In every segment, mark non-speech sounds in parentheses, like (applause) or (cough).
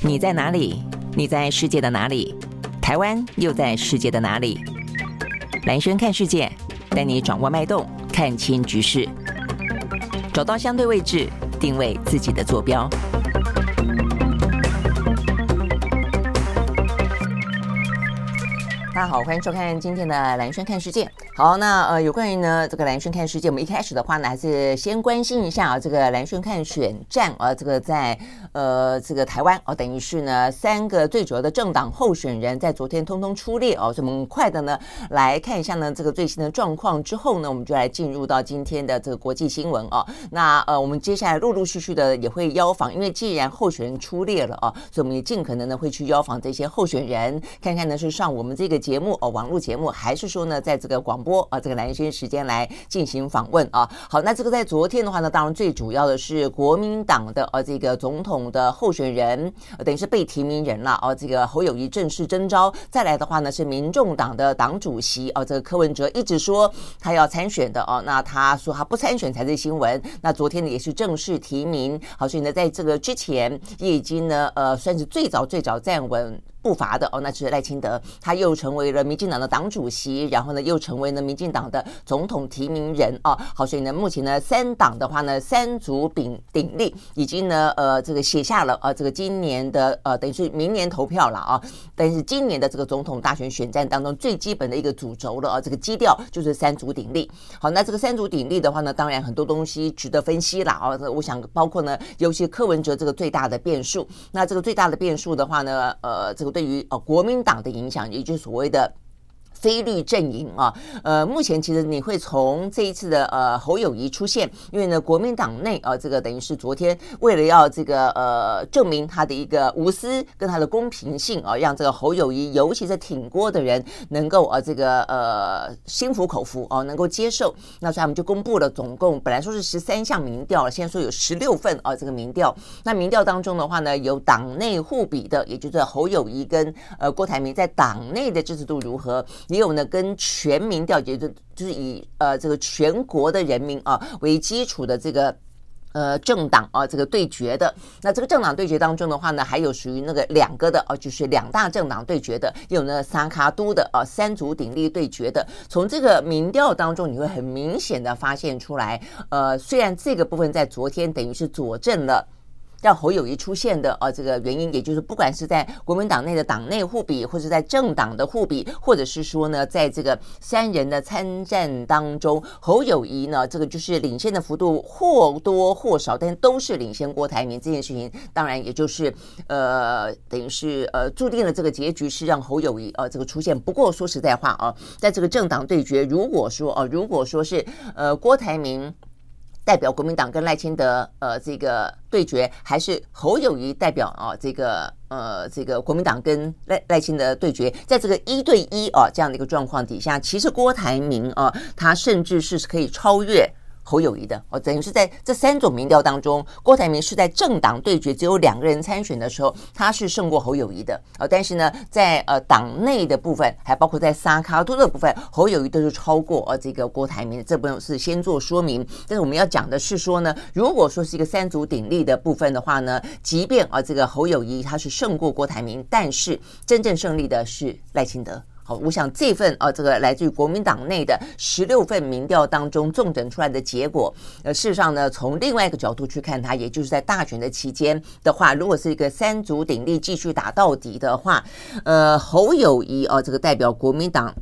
你在哪里？你在世界的哪里？台湾又在世界的哪里？兰萱看世界，带你掌握脉动，看清局势，找到相对位置，定位自己的坐标。大家好，欢迎收看今天的兰萱看世界。好，那呃，有关于呢这个兰萱看世界，我们一开始的话呢，还是先关心一下啊，这个兰萱看选战啊，这个在呃这个台湾哦，等于是呢三个最主要的政党候选人在昨天通通出列哦，所以我们快的呢来看一下呢这个最新的状况之后呢，我们就来进入到今天的这个国际新闻哦。那呃，我们接下来陆陆续续的也会邀访，因为既然候选人出列了哦，所以我们也尽可能的会去邀访这些候选人，看看呢是上我们这个节目哦，网络节目，还是说呢在这个广播啊，这个兰萱时间来进行访问啊。好，那这个在昨天的话呢，当然最主要的是国民党的呃这个总统的候选人，等于是被提名人了哦。这个侯友谊正式征召，再来的话呢是民众党的党主席哦，这个柯文哲一直说他要参选的哦，那他说他不参选才是新闻。那昨天呢也是正式提名，好，所以呢在这个之前也已经呢呃算是最早最早站稳。步伐的哦，那就是赖清德，他又成为了民进党的党主席，然后呢，又成为了民进党的总统提名人啊。好，所以呢，目前呢，三党的话呢，三足鼎鼎立，已经呢，呃，这个写下了呃，这个今年的呃，等于是明年投票了啊。但是今年的这个总统大选选战当中，最基本的一个主轴了啊，这个基调就是三足鼎立。好，那这个三足鼎立的话呢，当然很多东西值得分析了啊。我想包括呢，尤其柯文哲这个最大的变数。那这个最大的变数的话呢，呃，这个。对于呃国民党的影响，也就是所谓的。非绿阵营啊，呃，目前其实你会从这一次的呃侯友谊出现，因为呢国民党内啊，这个等于是昨天为了要这个呃证明他的一个无私跟他的公平性啊，让这个侯友谊尤其是挺郭的人能够啊这个呃心服口服啊，能够接受。那所以他们就公布了总共本来说是十三项民调，现在说有十六份啊这个民调。那民调当中的话呢，有党内互比的，也就是侯友谊跟呃郭台铭在党内的支持度如何。也有呢，跟全民调解，就就是以呃这个全国的人民啊为基础的这个呃政党啊这个对决的。那这个政党对决当中的话呢，还有属于那个两个的啊，就是两大政党对决的，有呢三卡都的啊三足鼎立对决的。从这个民调当中，你会很明显的发现出来，呃，虽然这个部分在昨天等于是佐证了。让侯友宜出现的啊，这个原因，也就是不管是在国民党内的党内互比，或者在政党的互比，或者是说呢，在这个三人的参战当中，侯友宜呢，这个就是领先的幅度或多或少，但都是领先郭台铭这件事情，当然也就是呃，等于是呃，注定了这个结局是让侯友宜呃这个出现。不过说实在话啊，在这个政党对决，如果说啊，如果说是呃郭台铭。代表国民党跟赖清德呃这个对决，还是侯友谊代表啊这个呃这个国民党跟赖赖清德对决，在这个一对一啊这样的一个状况底下，其实郭台铭啊他甚至是可以超越。侯友谊的哦，等于是在这三种民调当中，郭台铭是在政党对决只有两个人参选的时候，他是胜过侯友谊的啊。但是呢，在呃党内的部分，还包括在三脚督的部分，侯友谊都是超过呃这个郭台铭。这部分是先做说明。但是我们要讲的是说呢，如果说是一个三足鼎立的部分的话呢，即便啊这个侯友谊他是胜过郭台铭，但是真正胜利的是赖清德。好，我想这份啊，这个来自于国民党内的十六份民调当中重整出来的结果，呃，事实上呢，从另外一个角度去看它，也就是在大选的期间的话，如果是一个三足鼎立继续打到底的话，呃，侯友谊啊，这个代表国民党。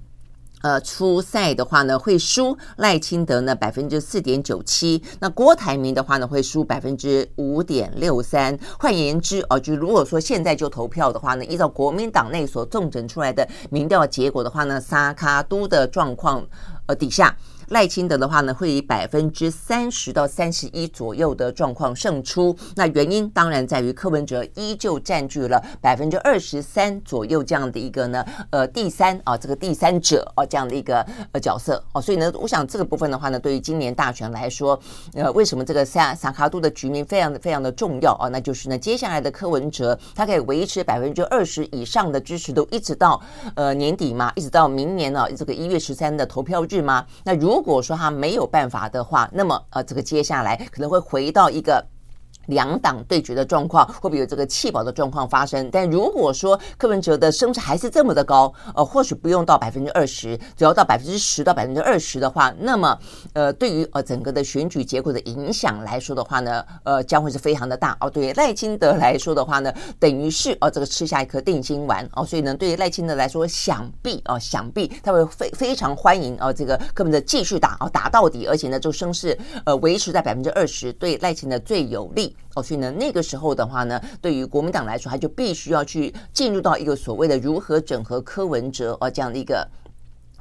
呃，初赛的话呢，会输赖清德呢百分之四点九七，那郭台铭的话呢会输百分之五点六三。换言之，哦、呃，就如果说现在就投票的话呢，依照国民党内所重整出来的民调结果的话呢，沙卡都的状况呃底下。赖清德的话呢，会以百分之三十到三十一左右的状况胜出。那原因当然在于柯文哲依旧占据了百分之二十三左右这样的一个呢，呃，第三啊，这个第三者啊这样的一个呃角色哦。所以呢，我想这个部分的话呢，对于今年大选来说，呃，为什么这个三萨卡度的局面非常的非常的重要啊？那就是呢，接下来的柯文哲他可以维持百分之二十以上的支持度，一直到呃年底嘛，一直到明年呢，这个一月十三的投票日吗？那如如果说他没有办法的话，那么呃，这个接下来可能会回到一个两党对决的状况会不会有这个弃保的状况发生？但如果说柯文哲的声势还是这么的高，呃，或许不用到百分之二十，只要到百分之十到百分之二十的话，那么呃，对于呃整个的选举结果的影响来说的话呢，呃，将会是非常的大哦。对赖清德来说的话呢，等于是哦这个吃下一颗定心丸哦，所以呢，对于赖清德来说，想必哦想必他会非非常欢迎哦这个柯文哲继续打哦打到底，而且呢，就声势呃维持在百分之二十，对赖清德最有利。哦，所以呢，那个时候的话呢，对于国民党来说，他就必须要去进入到一个所谓的如何整合柯文哲啊这样的一个。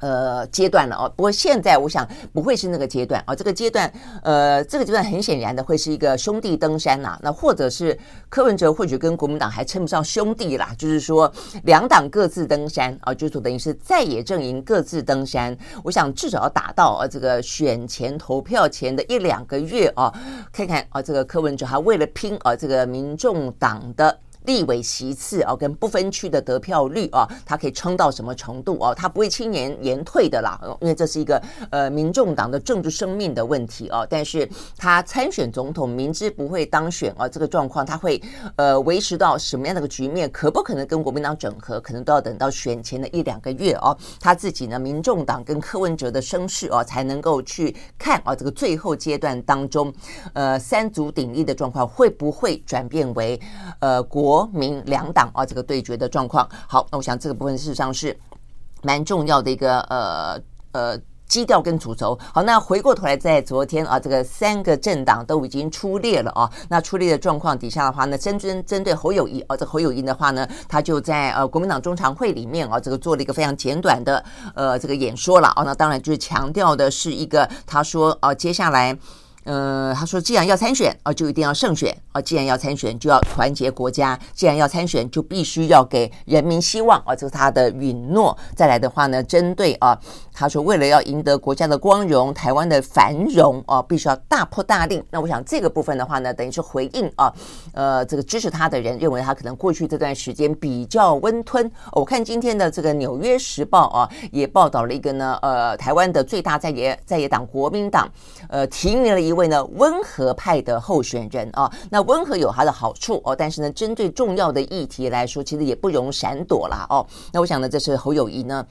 呃，阶段了哦。不过现在我想不会是那个阶段啊。这个阶段，呃，这个阶段很显然的会是一个兄弟登山呐。那或者是柯文哲或许跟国民党还称不上兄弟啦，就是说两党各自登山啊，就是等于是在野阵营各自登山。我想至少要打到啊，这个选前投票前的一两个月啊，看看啊，这个柯文哲还为了拼啊，这个民众党的。立委席次哦，跟不分区的得票率哦，他可以撑到什么程度哦？他不会轻言言退的啦，因为这是一个呃民众党的政治生命的问题哦。但是他参选总统，明知不会当选哦，这个状况他会呃维持到什么样的个局面？可不可能跟国民党整合？可能都要等到选前的一两个月哦。他自己呢，民众党跟柯文哲的声势哦，才能够去看啊，这个最后阶段当中，呃，三足鼎立的状况会不会转变为呃国。国民两党啊，这个对决的状况，好，那我想这个部分事实上是蛮重要的一个呃呃基调跟主轴。好，那回过头来，在昨天啊，这个三个政党都已经出列了啊。那出列的状况底下的话呢，针针针对侯友宜啊，这侯友宜的话呢，他就在呃国民党中常会里面啊，这个做了一个非常简短的呃这个演说了啊。那当然就是强调的是一个，他说啊，接下来。呃，他说，既然要参选啊，就一定要胜选啊；既然要参选，就要团结国家；既然要参选，就必须要给人民希望啊，这是他的允诺。再来的话呢，针对啊，他说，为了要赢得国家的光荣、台湾的繁荣啊，必须要大破大立。那我想这个部分的话呢，等于是回应啊，呃，这个支持他的人认为他可能过去这段时间比较温吞。我看今天的这个《纽约时报》啊，也报道了一个呢，呃，台湾的最大在野在野党国民党，呃，提名了一。一位呢温和派的候选人啊，那温和有它的好处哦，但是呢，针对重要的议题来说，其实也不容闪躲啦哦。那我想呢，这是侯友谊呢。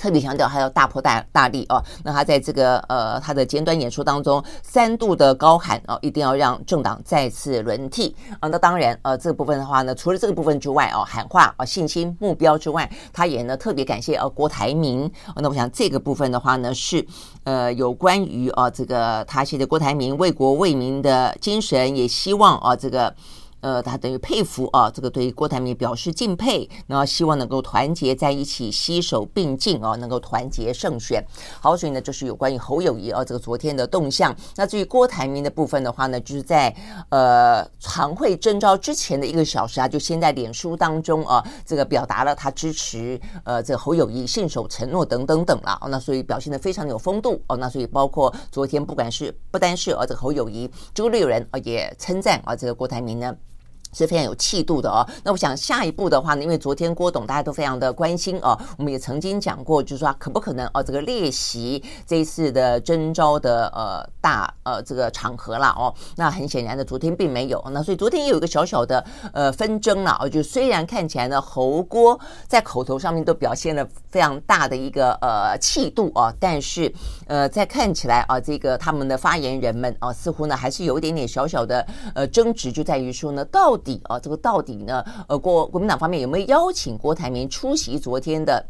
特别强调还要大破大大立哦，那他在这个呃他的简短演说当中三度的高喊哦，一定要让政党再次轮替啊。那当然呃这个部分的话呢，除了这个部分之外哦，喊话啊信心目标之外，他也呢特别感谢呃郭台铭。那我想这个部分的话呢是呃有关于啊这个他写的郭台铭为国为民的精神，也希望啊这个。呃，他等于佩服啊，这个对郭台铭表示敬佩，然后希望能够团结在一起，携手并进啊，能够团结胜选。好，所以呢，就是有关于侯友谊啊，这个昨天的动向。那至于郭台铭的部分的话呢，就是在呃常会征召之前的一个小时啊，就先在脸书当中啊，这个表达了他支持呃这个侯友谊信守承诺等等等了。那所以表现得非常有风度哦。那所以包括昨天不管是不单是啊这个侯友谊，朱立伦啊也称赞啊这个郭台铭呢。是非常有气度的哦。那我想下一步的话呢，因为昨天郭董大家都非常的关心哦，我们也曾经讲过，就是说可不可能哦，这个列席这一次的征召的呃大呃这个场合啦哦。那很显然的，昨天并没有。那所以昨天也有一个小小的呃纷争了哦，就虽然看起来呢，侯郭在口头上面都表现了非常大的一个呃气度哦，但是呃在看起来啊，这个他们的发言人们啊，似乎呢还是有一点点小小的呃争执，就在于说呢，到底啊，这个到底呢？呃，国国民党方面有没有邀请郭台铭出席昨天的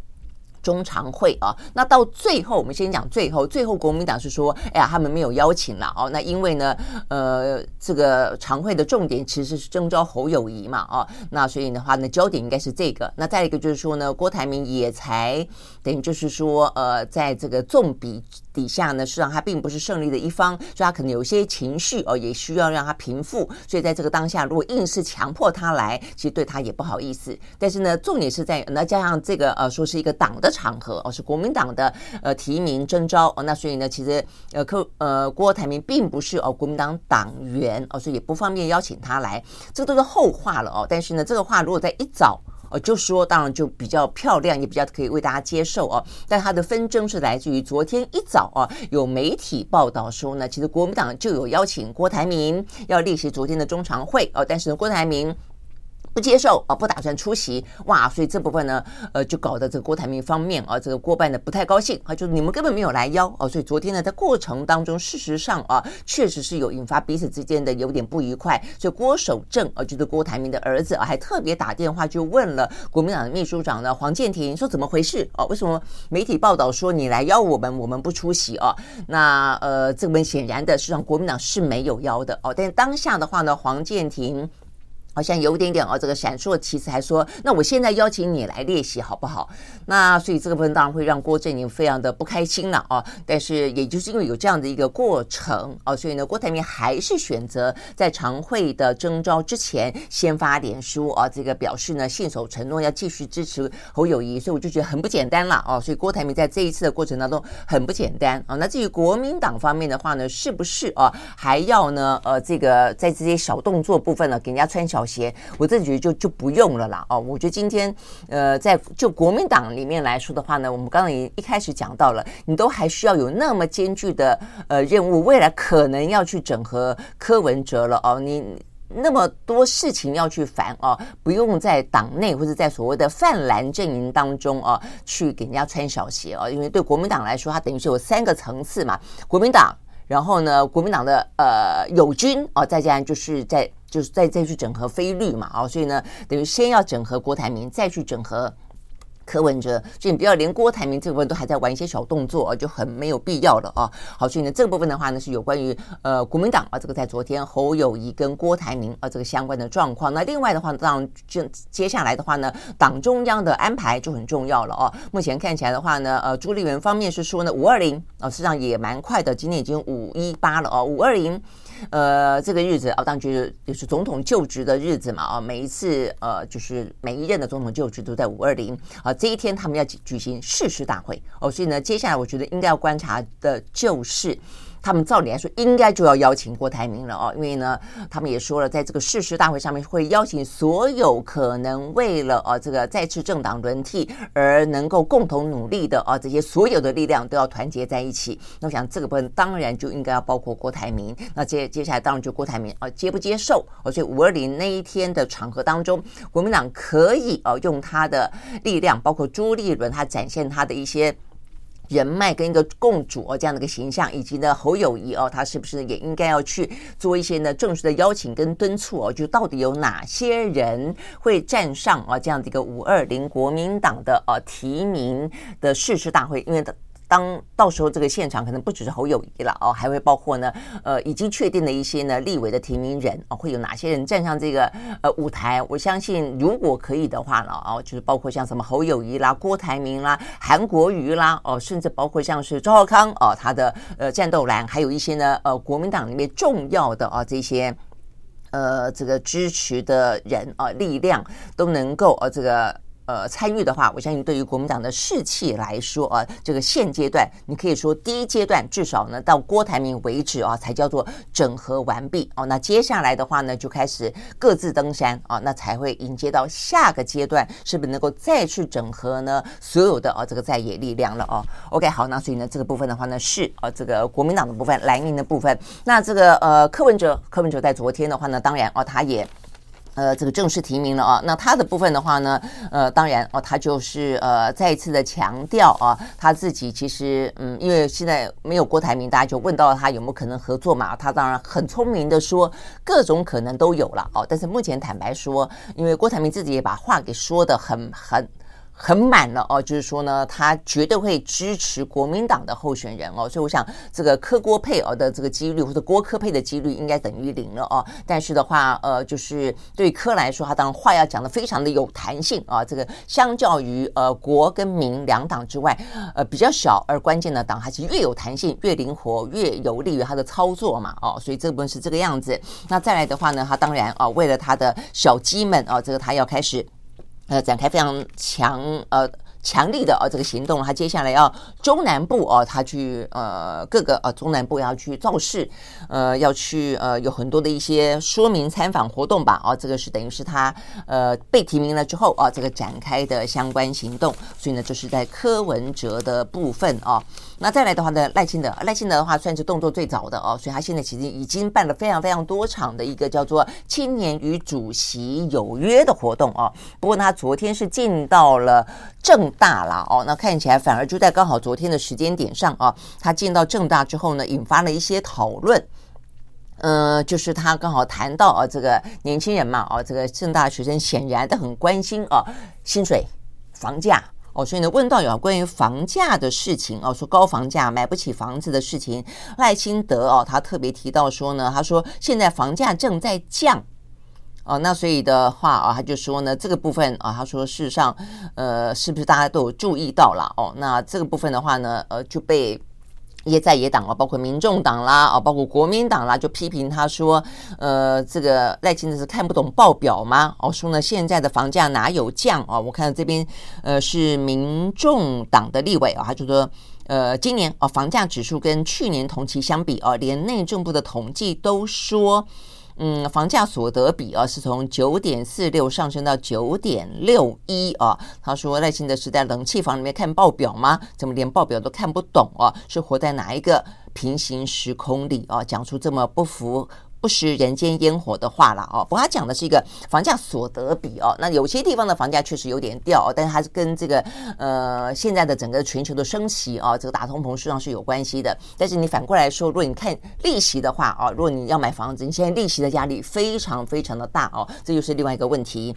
中常会啊？那到最后，我们先讲最后，最后国民党是说，哎呀，他们没有邀请了哦。那因为呢，呃，这个常会的重点其实是征召侯友谊嘛，哦，那所以的话呢，焦点应该是这个。那再一个就是说呢，郭台铭也才等于就是说，呃，在这个纵比。底下呢，实际上他并不是胜利的一方，所以他可能有些情绪哦，也需要让他平复。所以在这个当下，如果硬是强迫他来，其实对他也不好意思。但是呢，重点是在那加上这个呃，说是一个党的场合哦，是国民党的呃提名征召哦，那所以呢，其实呃柯呃郭台铭并不是哦国民党党员哦，所以也不方便邀请他来，这个都是后话了哦。但是呢，这个话如果在一早。哦，就说当然就比较漂亮，也比较可以为大家接受哦。但它的纷争是来自于昨天一早啊，有媒体报道说呢，其实国民党就有邀请郭台铭要列席昨天的中常会哦，但是呢，郭台铭。不接受啊，不打算出席哇，所以这部分呢，呃，就搞得这个郭台铭方面啊，这个过半的不太高兴啊，就是你们根本没有来邀哦，所以昨天呢，在过程当中，事实上啊，确实是有引发彼此之间的有点不愉快，所以郭守正啊，就是郭台铭的儿子啊，还特别打电话就问了国民党的秘书长呢黄健庭，说怎么回事哦？为什么媒体报道说你来邀我们，我们不出席啊？那呃，这个显然的，实际上国民党是没有邀的哦，但当下的话呢，黄健庭。好像有点点哦，这个闪烁其词还说，那我现在邀请你来练习好不好？那所以这个部分当然会让郭阵营非常的不开心了哦。但是也就是因为有这样的一个过程哦，所以呢，郭台铭还是选择在常会的征召之前先发点书啊，这个表示呢信守承诺要继续支持侯友谊，所以我就觉得很不简单了哦。所以郭台铭在这一次的过程当中很不简单啊。那至于国民党方面的话呢，是不是啊还要呢呃这个在这些小动作部分呢给人家穿小鞋，我自己觉得就就不用了啦哦，我觉得今天呃，在就国民党里面来说的话呢，我们刚刚也一开始讲到了，你都还需要有那么艰巨的呃任务，未来可能要去整合柯文哲了哦，你那么多事情要去烦哦，不用在党内或者在所谓的泛蓝阵营当中哦，去给人家穿小鞋哦，因为对国民党来说，它等于是有三个层次嘛，国民党。然后呢，国民党的呃友军哦，再加上就是在就是再再去整合非绿嘛，哦，所以呢，等于先要整合郭台铭，再去整合。柯文哲，所以你不要连郭台铭这部分都还在玩一些小动作啊，就很没有必要了啊。好，所以呢，这个部分的话呢，是有关于呃国民党啊，这个在昨天侯友谊跟郭台铭啊这个相关的状况。那另外的话，当然就接下来的话呢，党中央的安排就很重要了哦。目前看起来的话呢，呃，朱立伦方面是说呢，五二零啊，实际上也蛮快的，今天已经五一八了哦，五二零。呃，这个日子啊，当然就是就是总统就职的日子嘛啊，每一次呃，就是每一任的总统就职都在五二零啊，这一天他们要举举行誓师大会哦，所以呢，接下来我觉得应该要观察的就是。他们照理来说应该就要邀请郭台铭了哦，因为呢，他们也说了，在这个誓师大会上面会邀请所有可能为了啊这个再次政党轮替而能够共同努力的啊这些所有的力量都要团结在一起。那我想这个部分当然就应该要包括郭台铭。那接接下来当然就郭台铭啊接不接受？所以五二零那一天的场合当中，国民党可以啊用他的力量，包括朱立伦他展现他的一些。人脉跟一个共主哦这样的一个形象，以及呢侯友谊哦，他是不是也应该要去做一些呢正式的邀请跟敦促哦？就到底有哪些人会站上啊这样的一个五二零国民党的呃提名的誓师大会？因为当到时候这个现场可能不只是侯友谊了哦，还会包括呢，呃，已经确定的一些呢立委的提名人哦，会有哪些人站上这个呃舞台？我相信如果可以的话呢，哦，就是包括像什么侯友谊啦、郭台铭啦、韩国瑜啦，哦，甚至包括像是周浩康哦，他的呃战斗蓝，还有一些呢呃国民党里面重要的啊这些呃这个支持的人啊力量都能够呃这个。呃，参与的话，我相信对于国民党的士气来说啊，这个现阶段你可以说第一阶段至少呢到郭台铭为止啊，才叫做整合完毕哦。那接下来的话呢，就开始各自登山啊，那才会迎接到下个阶段，是不是能够再去整合呢所有的啊这个在野力量了哦？OK，好，那所以呢这个部分的话呢是啊这个国民党的部分，蓝营的部分，那这个呃柯文哲，柯文哲在昨天的话呢，当然哦他也。呃，这个正式提名了啊，那他的部分的话呢，呃，当然哦，他就是呃再一次的强调啊，他自己其实嗯，因为现在没有郭台铭，大家就问到他有没有可能合作嘛，他当然很聪明的说各种可能都有了哦，但是目前坦白说，因为郭台铭自己也把话给说的很很。很满了哦，就是说呢，他绝对会支持国民党的候选人哦，所以我想这个柯郭配哦的这个几率或者郭柯配的几率应该等于零了哦。但是的话，呃，就是对柯来说，他当然话要讲得非常的有弹性啊。这个相较于呃国跟民两党之外，呃比较小而关键的党，还是越有弹性、越灵活、越有利于他的操作嘛哦。所以这部分是这个样子。那再来的话呢，他当然啊，为了他的小鸡们啊，这个他要开始。呃，展开非常强呃强力的啊这个行动，他接下来要中南部哦，他去呃各个呃中南部要去造势，呃要去呃有很多的一些说明参访活动吧，哦这个是等于是他呃被提名了之后啊这个展开的相关行动，所以呢就是在柯文哲的部分啊。那再来的话呢，赖清德，赖清德的话算是动作最早的哦，所以他现在其实已经办了非常非常多场的一个叫做“青年与主席有约”的活动哦。不过他昨天是进到了政大了哦，那看起来反而就在刚好昨天的时间点上啊，他进到正大之后呢，引发了一些讨论。呃，就是他刚好谈到啊，这个年轻人嘛，哦，这个正大学生显然都很关心啊，薪水、房价。哦，所以呢，问到有关于房价的事情哦，说高房价买不起房子的事情，赖清德哦，他特别提到说呢，他说现在房价正在降，哦，那所以的话啊，他就说呢，这个部分啊，他说事实上，呃，是不是大家都有注意到了哦？那这个部分的话呢，呃，就被。一些在野党啊，包括民众党啦，啊，包括国民党啦，就批评他说，呃，这个赖清德是看不懂报表吗？哦，说呢，现在的房价哪有降啊？我看到这边，呃，是民众党的立委啊，他就说，呃，今年啊，房价指数跟去年同期相比啊，连内政部的统计都说。嗯，房价所得比啊是从九点四六上升到九点六一啊。他说赖清德是在冷气房里面看报表吗？怎么连报表都看不懂啊？是活在哪一个平行时空里啊？讲出这么不符。不食人间烟火的话了哦，不过他讲的是一个房价所得比哦，那有些地方的房价确实有点掉，但是它是跟这个呃现在的整个全球的升息哦，这个打通膨实际上是有关系的。但是你反过来说，如果你看利息的话哦，如果你要买房子，你现在利息的压力非常非常的大哦，这就是另外一个问题。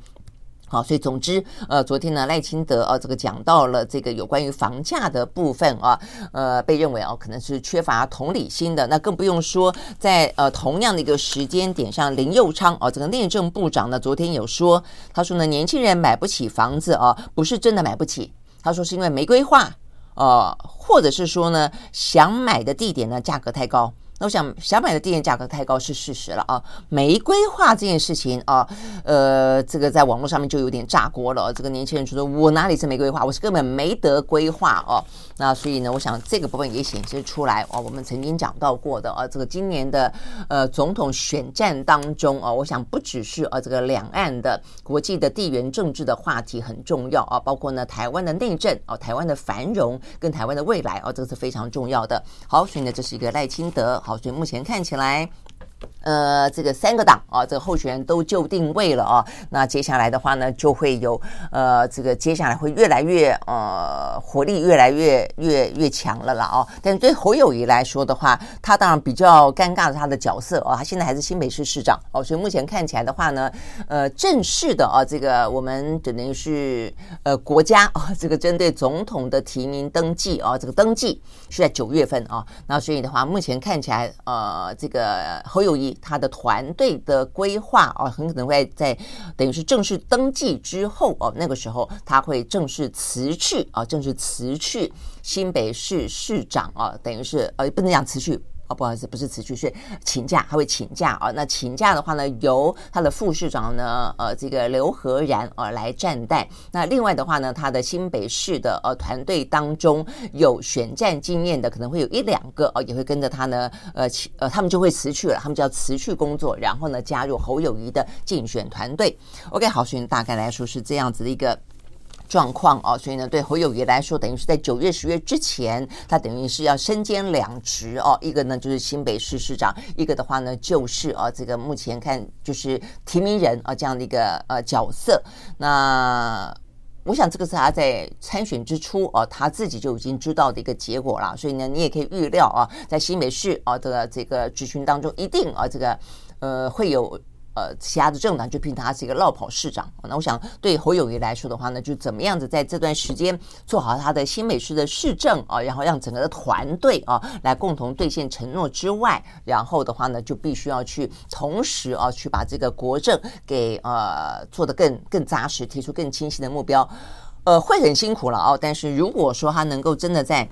好，所以总之，呃，昨天呢，赖清德啊，这个讲到了这个有关于房价的部分啊，呃，被认为啊，可能是缺乏同理心的。那更不用说在呃同样的一个时间点上，林佑昌啊，这个内政部长呢，昨天有说，他说呢，年轻人买不起房子啊，不是真的买不起，他说是因为没规划，呃，或者是说呢，想买的地点呢，价格太高。我想想买的地价价格太高是事实了啊，没规划这件事情啊，呃，这个在网络上面就有点炸锅了。这个年轻人就说：“我哪里是没规划，我是根本没得规划哦。”那所以呢，我想这个部分也显示出来哦，我们曾经讲到过的啊，这个今年的呃总统选战当中啊，我想不只是啊这个两岸的国际的地缘政治的话题很重要啊，包括呢台湾的内政啊，台湾的繁荣跟台湾的未来啊，这个是非常重要的。好，所以呢，这是一个赖清德好。所以目前看起来。呃，这个三个党啊，这个候选人都就定位了啊。那接下来的话呢，就会有呃，这个接下来会越来越呃，活力越来越越越强了啦哦。但是对侯友宜来说的话，他当然比较尴尬的他的角色哦，他现在还是新北市市长哦，所以目前看起来的话呢，呃，正式的啊，这个我们等于是呃国家 (laughs) 啊，这个针对总统的提名登记啊，这个登记是在九月份啊。那所以的话，目前看起来呃，这个侯友谊他的团队的规划哦，很可能会在等于是正式登记之后哦，那个时候他会正式辞去啊，正式辞去新北市市长啊，等于是呃，不能讲辞去。不好意思，不是辞去，是请假，他会请假啊。那请假的话呢，由他的副市长呢，呃，这个刘和然啊来暂代。那另外的话呢，他的新北市的呃团队当中有选战经验的，可能会有一两个哦，也会跟着他呢，呃，呃，他们就会辞去了，他们就要辞去工作，然后呢，加入侯友谊的竞选团队。OK，好，所以大概来说是这样子的一个。状况哦，所以呢，对侯友宜来说，等于是在九月、十月之前，他等于是要身兼两职哦。一个呢就是新北市市长，一个的话呢就是啊，这个目前看就是提名人啊这样的一个呃角色。那我想这个是他在参选之初哦，他自己就已经知道的一个结果了。所以呢，你也可以预料啊，在新北市啊的这个质询当中，一定啊这个呃会有。呃，其他的政党就评他是一个落跑市长。那我想对侯友宜来说的话呢，就怎么样子在这段时间做好他的新北市的市政啊，然后让整个的团队啊来共同兑现承诺之外，然后的话呢，就必须要去同时啊去把这个国政给呃做得更更扎实，提出更清晰的目标。呃，会很辛苦了啊。但是如果说他能够真的在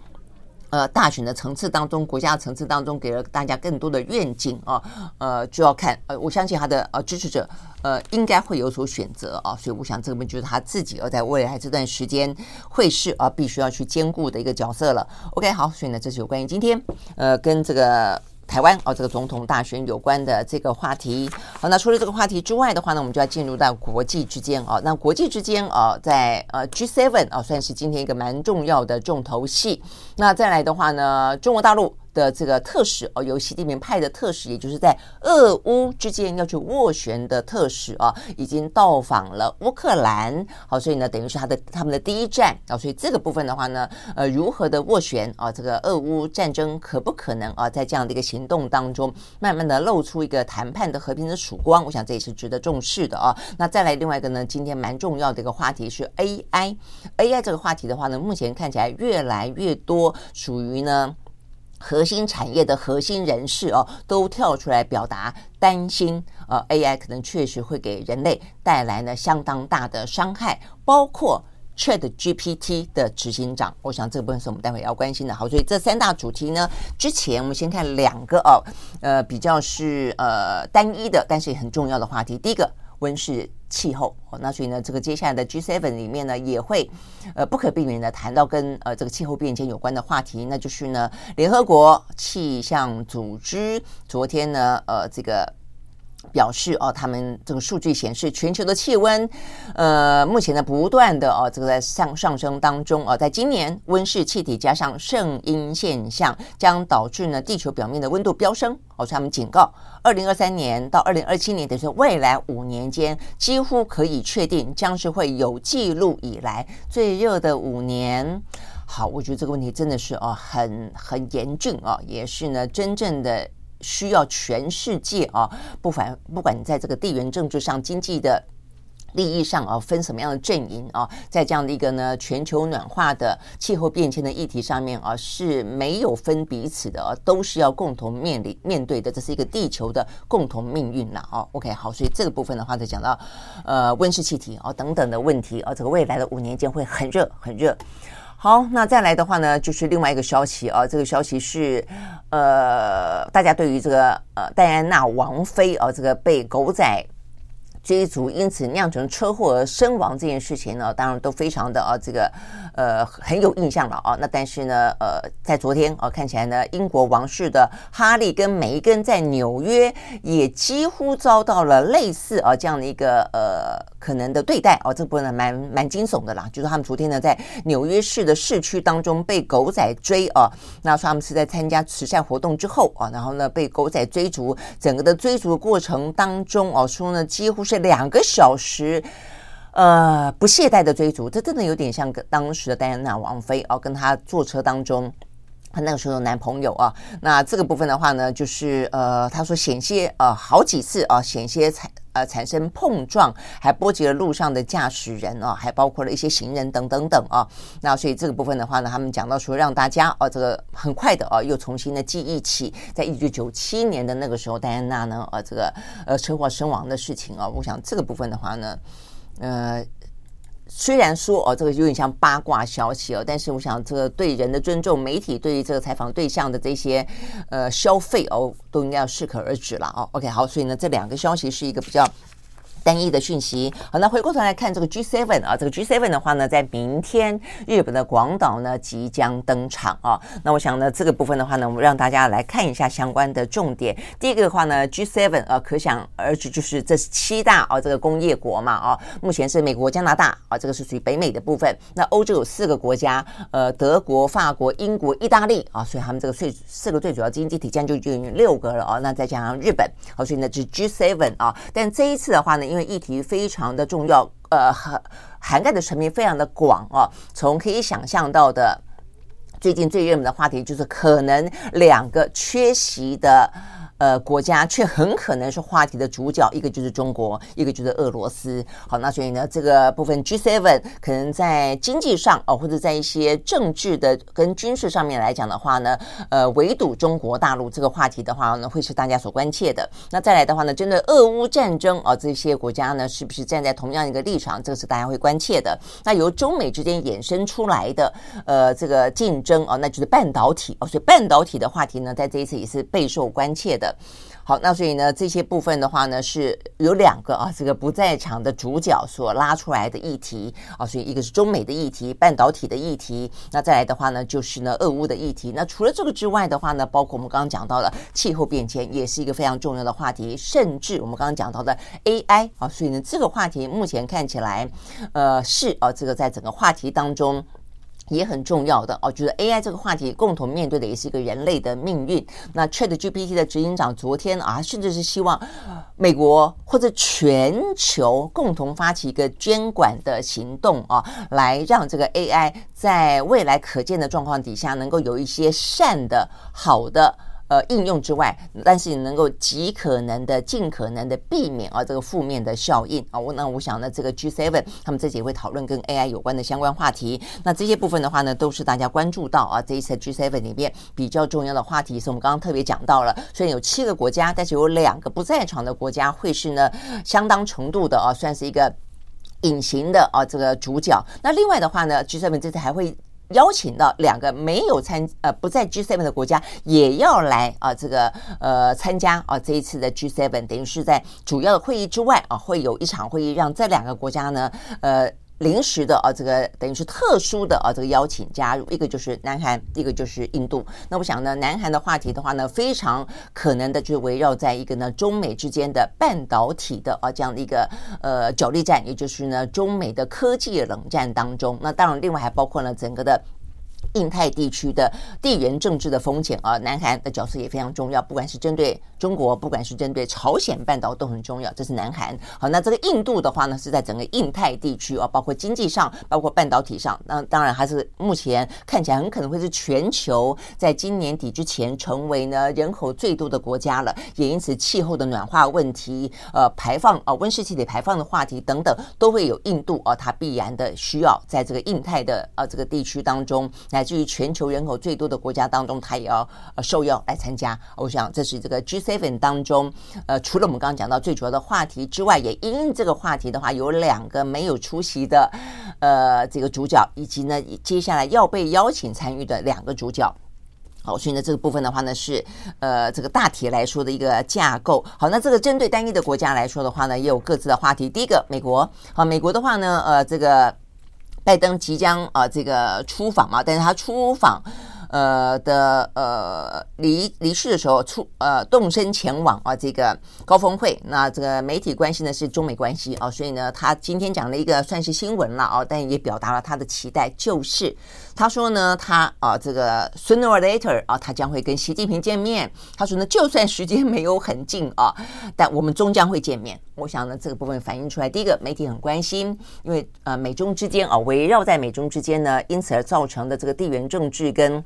呃，大选的层次当中，国家层次当中，给了大家更多的愿景啊，呃，就要看呃，我相信他的呃支持者呃应该会有所选择啊，所以我想这个就是他自己要在未来这段时间会是啊必须要去兼顾的一个角色了。OK，好，所以呢，这是有关于今天呃跟这个。台湾哦，这个总统大选有关的这个话题。好，那除了这个话题之外的话呢，我们就要进入到国际之间哦。那国际之间哦，在呃 G seven 哦，算是今天一个蛮重要的重头戏。那再来的话呢，中国大陆。的这个特使哦，由习近平派的特使，也就是在俄乌之间要去斡旋的特使啊，已经到访了乌克兰。好，所以呢，等于是他的他们的第一站啊。所以这个部分的话呢，呃，如何的斡旋啊？这个俄乌战争可不可能啊，在这样的一个行动当中，慢慢的露出一个谈判的和平的曙光？我想这也是值得重视的啊。那再来另外一个呢，今天蛮重要的一个话题是 AI。AI 这个话题的话呢，目前看起来越来越多属于呢。核心产业的核心人士哦，都跳出来表达担心，呃，AI 可能确实会给人类带来呢相当大的伤害，包括 ChatGPT 的执行长，我想这部分是我们待会要关心的。好，所以这三大主题呢，之前我们先看两个哦，呃，比较是呃单一的，但是也很重要的话题。第一个。温室气候，那所以呢，这个接下来的 G seven 里面呢，也会呃不可避免的谈到跟呃这个气候变迁有关的话题，那就是呢，联合国气象组织昨天呢，呃这个。表示哦，他们这个数据显示，全球的气温，呃，目前呢不断的哦，这个在上上升当中哦，在今年温室气体加上圣婴现象，将导致呢地球表面的温度飙升。哦，所以他们警告，二零二三年到二零二七年，等于说未来五年间，几乎可以确定将是会有记录以来最热的五年。好，我觉得这个问题真的是哦，很很严峻啊，也是呢真正的。需要全世界啊，不管不管你在这个地缘政治上、经济的利益上啊，分什么样的阵营啊，在这样的一个呢全球暖化的气候变迁的议题上面啊，是没有分彼此的啊，都是要共同面临面对的，这是一个地球的共同命运了啊。OK，好，所以这个部分的话，就讲到呃温室气体啊等等的问题啊，这个未来的五年间会很热很热。好，那再来的话呢，就是另外一个消息啊，这个消息是，呃，大家对于这个呃戴安娜王妃啊，这个被狗仔。追逐，因此酿成车祸而身亡这件事情呢，当然都非常的啊，这个呃很有印象了啊。那但是呢，呃，在昨天啊，看起来呢，英国王室的哈利跟梅根在纽约也几乎遭到了类似啊这样的一个呃可能的对待、啊，这部分呢蛮蛮惊悚的啦。就是他们昨天呢在纽约市的市区当中被狗仔追啊，那说他们是在参加慈善活动之后啊，然后呢被狗仔追逐，整个的追逐的过程当中哦、啊，说呢几乎这两个小时，呃，不懈怠的追逐，这真的有点像当时的戴安娜王妃哦，跟她坐车当中，她那个时候的男朋友啊。那这个部分的话呢，就是呃，她说险些呃好几次啊，险些产呃产生碰撞，还波及了路上的驾驶人啊，还包括了一些行人等等等啊。那所以这个部分的话呢，他们讲到说，让大家哦，这个很快的啊，又重新的记忆起在一九九七年的那个时候，戴安娜呢，呃，这个呃车祸身亡的事情啊。我想这个部分的话呢，呃。虽然说哦，这个有点像八卦消息哦，但是我想这个对人的尊重，媒体对于这个采访对象的这些呃消费哦，都应该要适可而止了哦。OK，好，所以呢，这两个消息是一个比较。单一的讯息。好，那回过头来看这个 G7 啊，这个 G7 的话呢，在明天日本的广岛呢即将登场啊。那我想呢，这个部分的话呢，我们让大家来看一下相关的重点。第一个的话呢，G7 啊，可想而知就是这七大啊这个工业国嘛啊。目前是美国、加拿大啊，这个是属于北美的部分。那欧洲有四个国家，呃，德国、法国、英国、意大利啊，所以他们这个最四个最主要经济体，这样就就六个了啊。那再加上日本，好，所以呢是 G7 啊。但这一次的话呢，因为议题非常的重要，呃，涵盖的层面非常的广啊。从可以想象到的，最近最热门的话题就是可能两个缺席的呃国家却很可能是话题的主角，一个就是中国，一个就是俄罗斯。好，那所以呢，这个部分 G7 可能在经济上哦，或者在一些政治的跟军事上面来讲的话呢，呃，围堵中国大陆这个话题的话呢，会是大家所关切的。那再来的话呢，针对俄乌战争啊，这些国家呢，是不是站在同样一个立场？这个是大家会关切的。那由中美之间衍生出来的呃这个竞争啊，那就是半导体哦，所以半导体的话题呢，在这一次也是备受关切的。好，那所以呢，这些部分的话呢，是有两个啊，这个不在场的主角所拉出来的议题啊，所以一个是中美的议题，半导体的议题，那再来的话呢，就是呢，俄乌的议题。那除了这个之外的话呢，包括我们刚刚讲到的气候变迁，也是一个非常重要的话题，甚至我们刚刚讲到的 AI 啊，所以呢，这个话题目前看起来，呃，是啊，这个在整个话题当中。也很重要的哦，就是 AI 这个话题共同面对的也是一个人类的命运。那 ChatGPT 的执行长昨天啊，甚至是希望美国或者全球共同发起一个监管的行动啊，来让这个 AI 在未来可见的状况底下，能够有一些善的、好的。呃，应用之外，但是你能够极可能的、尽可能的避免啊这个负面的效应啊。我那我想呢，这个 G7 他们这也会讨论跟 AI 有关的相关话题。那这些部分的话呢，都是大家关注到啊这一次 G7 里面比较重要的话题，是我们刚刚特别讲到了。虽然有七个国家，但是有两个不在场的国家会是呢相当程度的啊，算是一个隐形的啊这个主角。那另外的话呢，G7 这次还会。邀请到两个没有参呃不在 G seven 的国家也要来啊这个呃参加啊这一次的 G seven，等于是在主要的会议之外啊会有一场会议让这两个国家呢呃。临时的啊，这个等于是特殊的啊，这个邀请加入，一个就是南韩，一个就是印度。那我想呢，南韩的话题的话呢，非常可能的就是围绕在一个呢中美之间的半导体的啊这样的一个呃角力战，也就是呢中美的科技冷战当中。那当然，另外还包括了整个的。印太地区的地缘政治的风险啊，南韩的角色也非常重要，不管是针对中国，不管是针对朝鲜半岛都很重要。这是南韩。好，那这个印度的话呢，是在整个印太地区啊，包括经济上，包括半导体上。那当然还是目前看起来很可能会是全球在今年底之前成为呢人口最多的国家了。也因此，气候的暖化问题、呃排放啊温室气体排放的话题等等，都会有印度啊，它必然的需要在这个印太的啊这个地区当中来乃至于全球人口最多的国家当中，他也要呃受邀来参加。我想这是这个 G7 当中，呃，除了我们刚刚讲到最主要的话题之外，也因这个话题的话，有两个没有出席的呃这个主角，以及呢接下来要被邀请参与的两个主角。好，所以呢这个部分的话呢是呃这个大体来说的一个架构。好，那这个针对单一的国家来说的话呢，也有各自的话题。第一个，美国。好，美国的话呢，呃，这个。拜登即将啊，这个出访嘛，但是他出访。呃的呃离离世的时候出呃动身前往啊这个高峰会，那这个媒体关系呢是中美关系啊，所以呢他今天讲了一个算是新闻了啊，但也表达了他的期待，就是他说呢他啊这个 sooner or later 啊他将会跟习近平见面，他说呢就算时间没有很近啊，(laughs) 但我们终将会见面。我想呢这个部分反映出来，第一个媒体很关心，因为呃美中之间啊围绕在美中之间呢，因此而造成的这个地缘政治跟。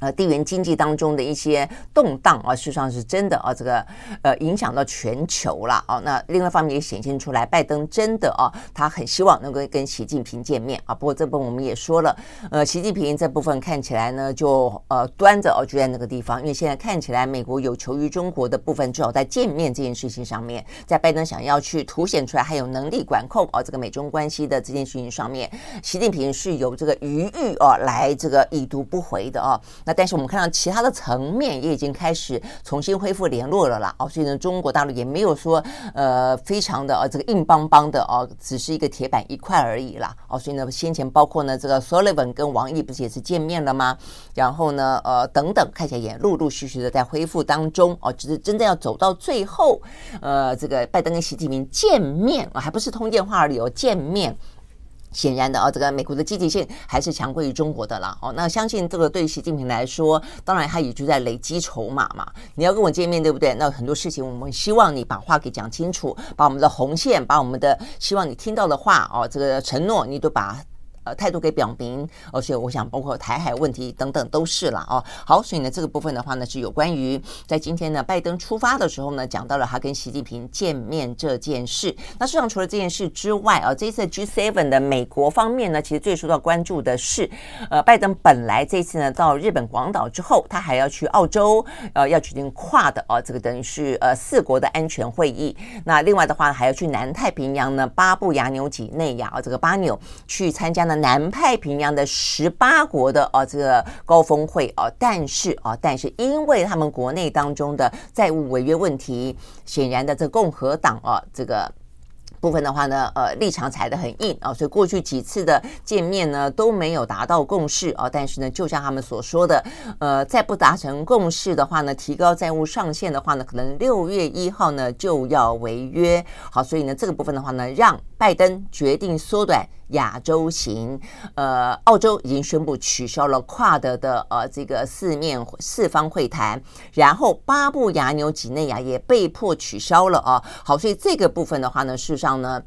呃，地缘经济当中的一些动荡啊，事实上是真的啊，这个呃影响到全球了啊。那另外一方面也显现出来，拜登真的啊，他很希望能够跟习近平见面啊。不过这部分我们也说了，呃，习近平这部分看起来呢，就呃端着哦就在那个地方，因为现在看起来美国有求于中国的部分，至少在见面这件事情上面，在拜登想要去凸显出来还有能力管控啊这个美中关系的这件事情上面，习近平是有这个余裕啊来这个已读不回的啊。那但是我们看到其他的层面也已经开始重新恢复联络了啦，哦，所以呢，中国大陆也没有说呃非常的呃这个硬邦邦的哦，只是一个铁板一块而已啦，哦，所以呢，先前包括呢这个 Sullivan 跟王毅不是也是见面了吗？然后呢，呃等等，看起来也陆陆续续的在恢复当中哦，只是真正要走到最后，呃，这个拜登跟习近平见面啊，还不是通电话而已哦，见面。显然的啊，这个美国的积极性还是强过于中国的啦。哦，那相信这个对习近平来说，当然他也就在累积筹码嘛。你要跟我见面，对不对？那很多事情我们希望你把话给讲清楚，把我们的红线，把我们的希望你听到的话哦，这个承诺你都把。态度给表明，而且我想包括台海问题等等都是了哦。好，所以呢这个部分的话呢是有关于在今天呢拜登出发的时候呢讲到了他跟习近平见面这件事。那事实上除了这件事之外啊，这次 G7 的美国方面呢，其实最受到关注的是，呃，拜登本来这次呢到日本广岛之后，他还要去澳洲，呃，要举行跨的啊，这个等于是呃四国的安全会议。那另外的话还要去南太平洋呢，巴布亚纽几内亚啊，这个巴纽去参加呢南太平洋的十八国的啊这个高峰会啊。但是啊，但是因为他们国内当中的债务违约问题，显然的这共和党啊这个。部分的话呢，呃，立场踩得很硬啊，所以过去几次的见面呢都没有达到共识啊。但是呢，就像他们所说的，呃，再不达成共识的话呢，提高债务上限的话呢，可能六月一号呢就要违约。好，所以呢，这个部分的话呢，让拜登决定缩短。亚洲行，呃，澳洲已经宣布取消了跨德的呃这个四面四方会谈，然后巴布亚纽几内亚也被迫取消了啊。好，所以这个部分的话呢，事实上呢。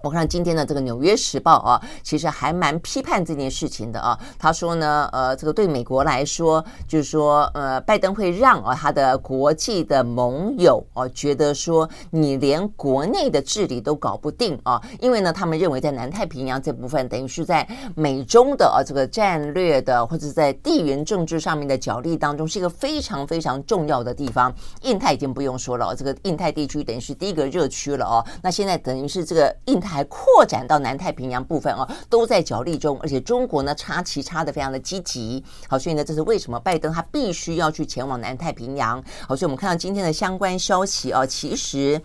我看今天的这个《纽约时报》啊，其实还蛮批判这件事情的啊。他说呢，呃，这个对美国来说，就是说，呃，拜登会让啊他的国际的盟友啊觉得说，你连国内的治理都搞不定啊，因为呢，他们认为在南太平洋这部分，等于是在美中的啊这个战略的或者在地缘政治上面的角力当中，是一个非常非常重要的地方。印太已经不用说了，这个印太地区等于是第一个热区了哦。那现在等于是这个印太。还扩展到南太平洋部分哦，都在角力中，而且中国呢插旗插的非常的积极，好，所以呢，这是为什么拜登他必须要去前往南太平洋，好，所以我们看到今天的相关消息哦，其实。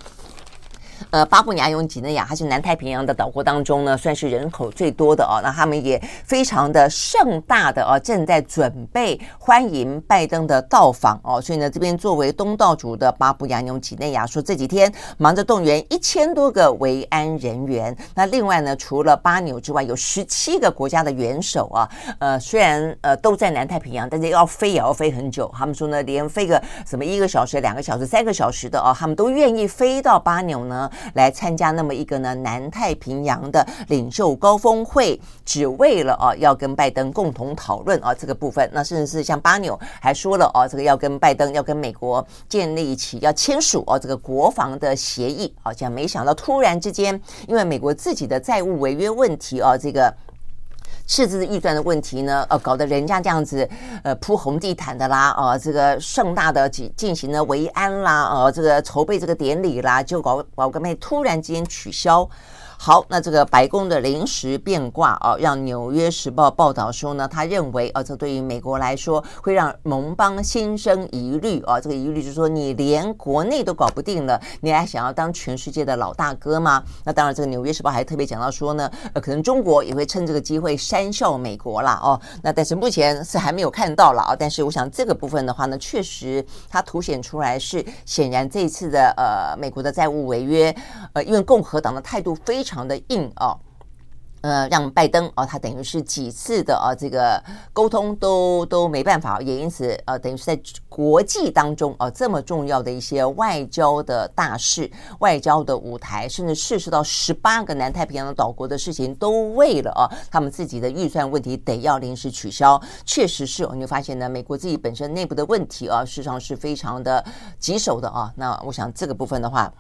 呃，巴布亚纽几内亚，它是南太平洋的岛国当中呢，算是人口最多的哦。那他们也非常的盛大的哦，正在准备欢迎拜登的到访哦。所以呢，这边作为东道主的巴布亚纽几内亚说，这几天忙着动员一千多个维安人员。那另外呢，除了巴纽之外，有十七个国家的元首啊，呃，虽然呃都在南太平洋，但是要飞也要飞很久。他们说呢，连飞个什么一个小时、两个小时、三个小时的哦，他们都愿意飞到巴纽呢。来参加那么一个呢南太平洋的领袖高峰会，只为了啊要跟拜登共同讨论啊这个部分。那甚至是像巴纽还说了啊，这个要跟拜登要跟美国建立起要签署啊这个国防的协议好像没想到突然之间，因为美国自己的债务违约问题啊，这个。赤字预算的问题呢，呃，搞得人家这样子，呃，铺红地毯的啦，呃，这个盛大的进进行了维安啦，呃，这个筹备这个典礼啦，就搞搞个妹突然之间取消。好，那这个白宫的临时变卦啊，让《纽约时报》报道说呢，他认为啊，这对于美国来说会让盟邦心生疑虑啊。这个疑虑就是说，你连国内都搞不定了，你还想要当全世界的老大哥吗？那当然，这个《纽约时报》还特别讲到说呢，呃，可能中国也会趁这个机会讪笑美国了哦。那但是目前是还没有看到了啊。但是我想这个部分的话呢，确实它凸显出来是显然这一次的呃美国的债务违约，呃，因为共和党的态度非常。常的硬啊，呃，让拜登啊，他等于是几次的啊，这个沟通都都没办法，也因此呃，等于是在国际当中啊，这么重要的一些外交的大事、外交的舞台，甚至涉及到十八个南太平洋的岛国的事情，都为了啊，他们自己的预算问题得要临时取消。确实是，你会发现呢，美国自己本身内部的问题啊，事实上是非常的棘手的啊。那我想这个部分的话。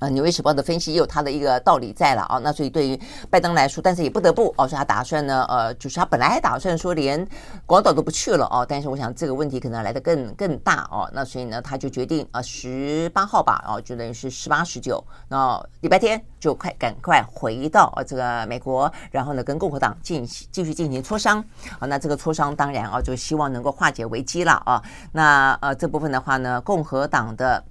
呃，《纽约时报》的分析也有它的一个道理在了啊。那所以对于拜登来说，但是也不得不哦，说他打算呢，呃，就是他本来还打算说连广岛都不去了哦。但是我想这个问题可能来得更更大哦。那所以呢，他就决定啊，十八号吧，哦，就等于是十八、十九，那礼拜天就快赶快回到啊这个美国，然后呢跟共和党进行继续进行磋商啊。那这个磋商当然啊，就希望能够化解危机了啊。那呃这部分的话呢，共和党的。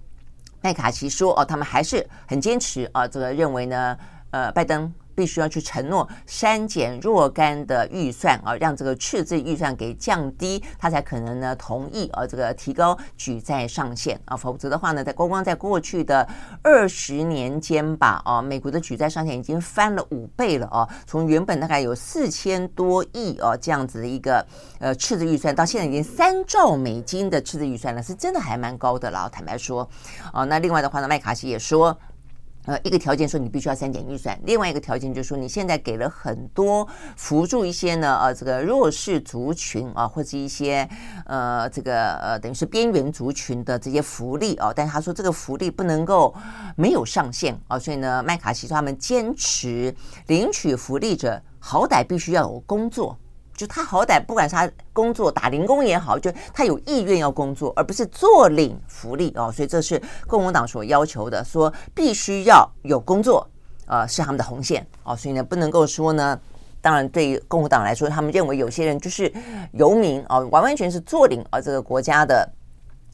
麦卡锡说：“哦，他们还是很坚持啊，这个认为呢，呃，拜登必须要去承诺删减若干的预算啊，让这个赤字预算给降低，他才可能呢同意啊，这个提高举债上限啊，否则的话呢，在光光在过去的二十年间吧，啊，美国的举债上限已经翻了五倍了啊，从原本大概有四千多亿啊这样子的一个呃赤字预算，到现在已经三兆美金的赤字预算了，是真的还蛮高的了，坦白说啊。那另外的话呢，麦卡锡也说。呃，一个条件说你必须要删减预算，另外一个条件就是说你现在给了很多辅助一些呢，呃，这个弱势族群啊，或者一些呃，这个呃，等于是边缘族群的这些福利啊，但是他说这个福利不能够没有上限啊，所以呢，麦卡锡说他们坚持领取福利者好歹必须要有工作。就他好歹不管是他工作打零工也好，就他有意愿要工作，而不是坐领福利哦。所以这是共和党所要求的，说必须要有工作，呃，是他们的红线哦。所以呢，不能够说呢，当然对于共和党来说，他们认为有些人就是游民哦，完完全是坐领啊这个国家的。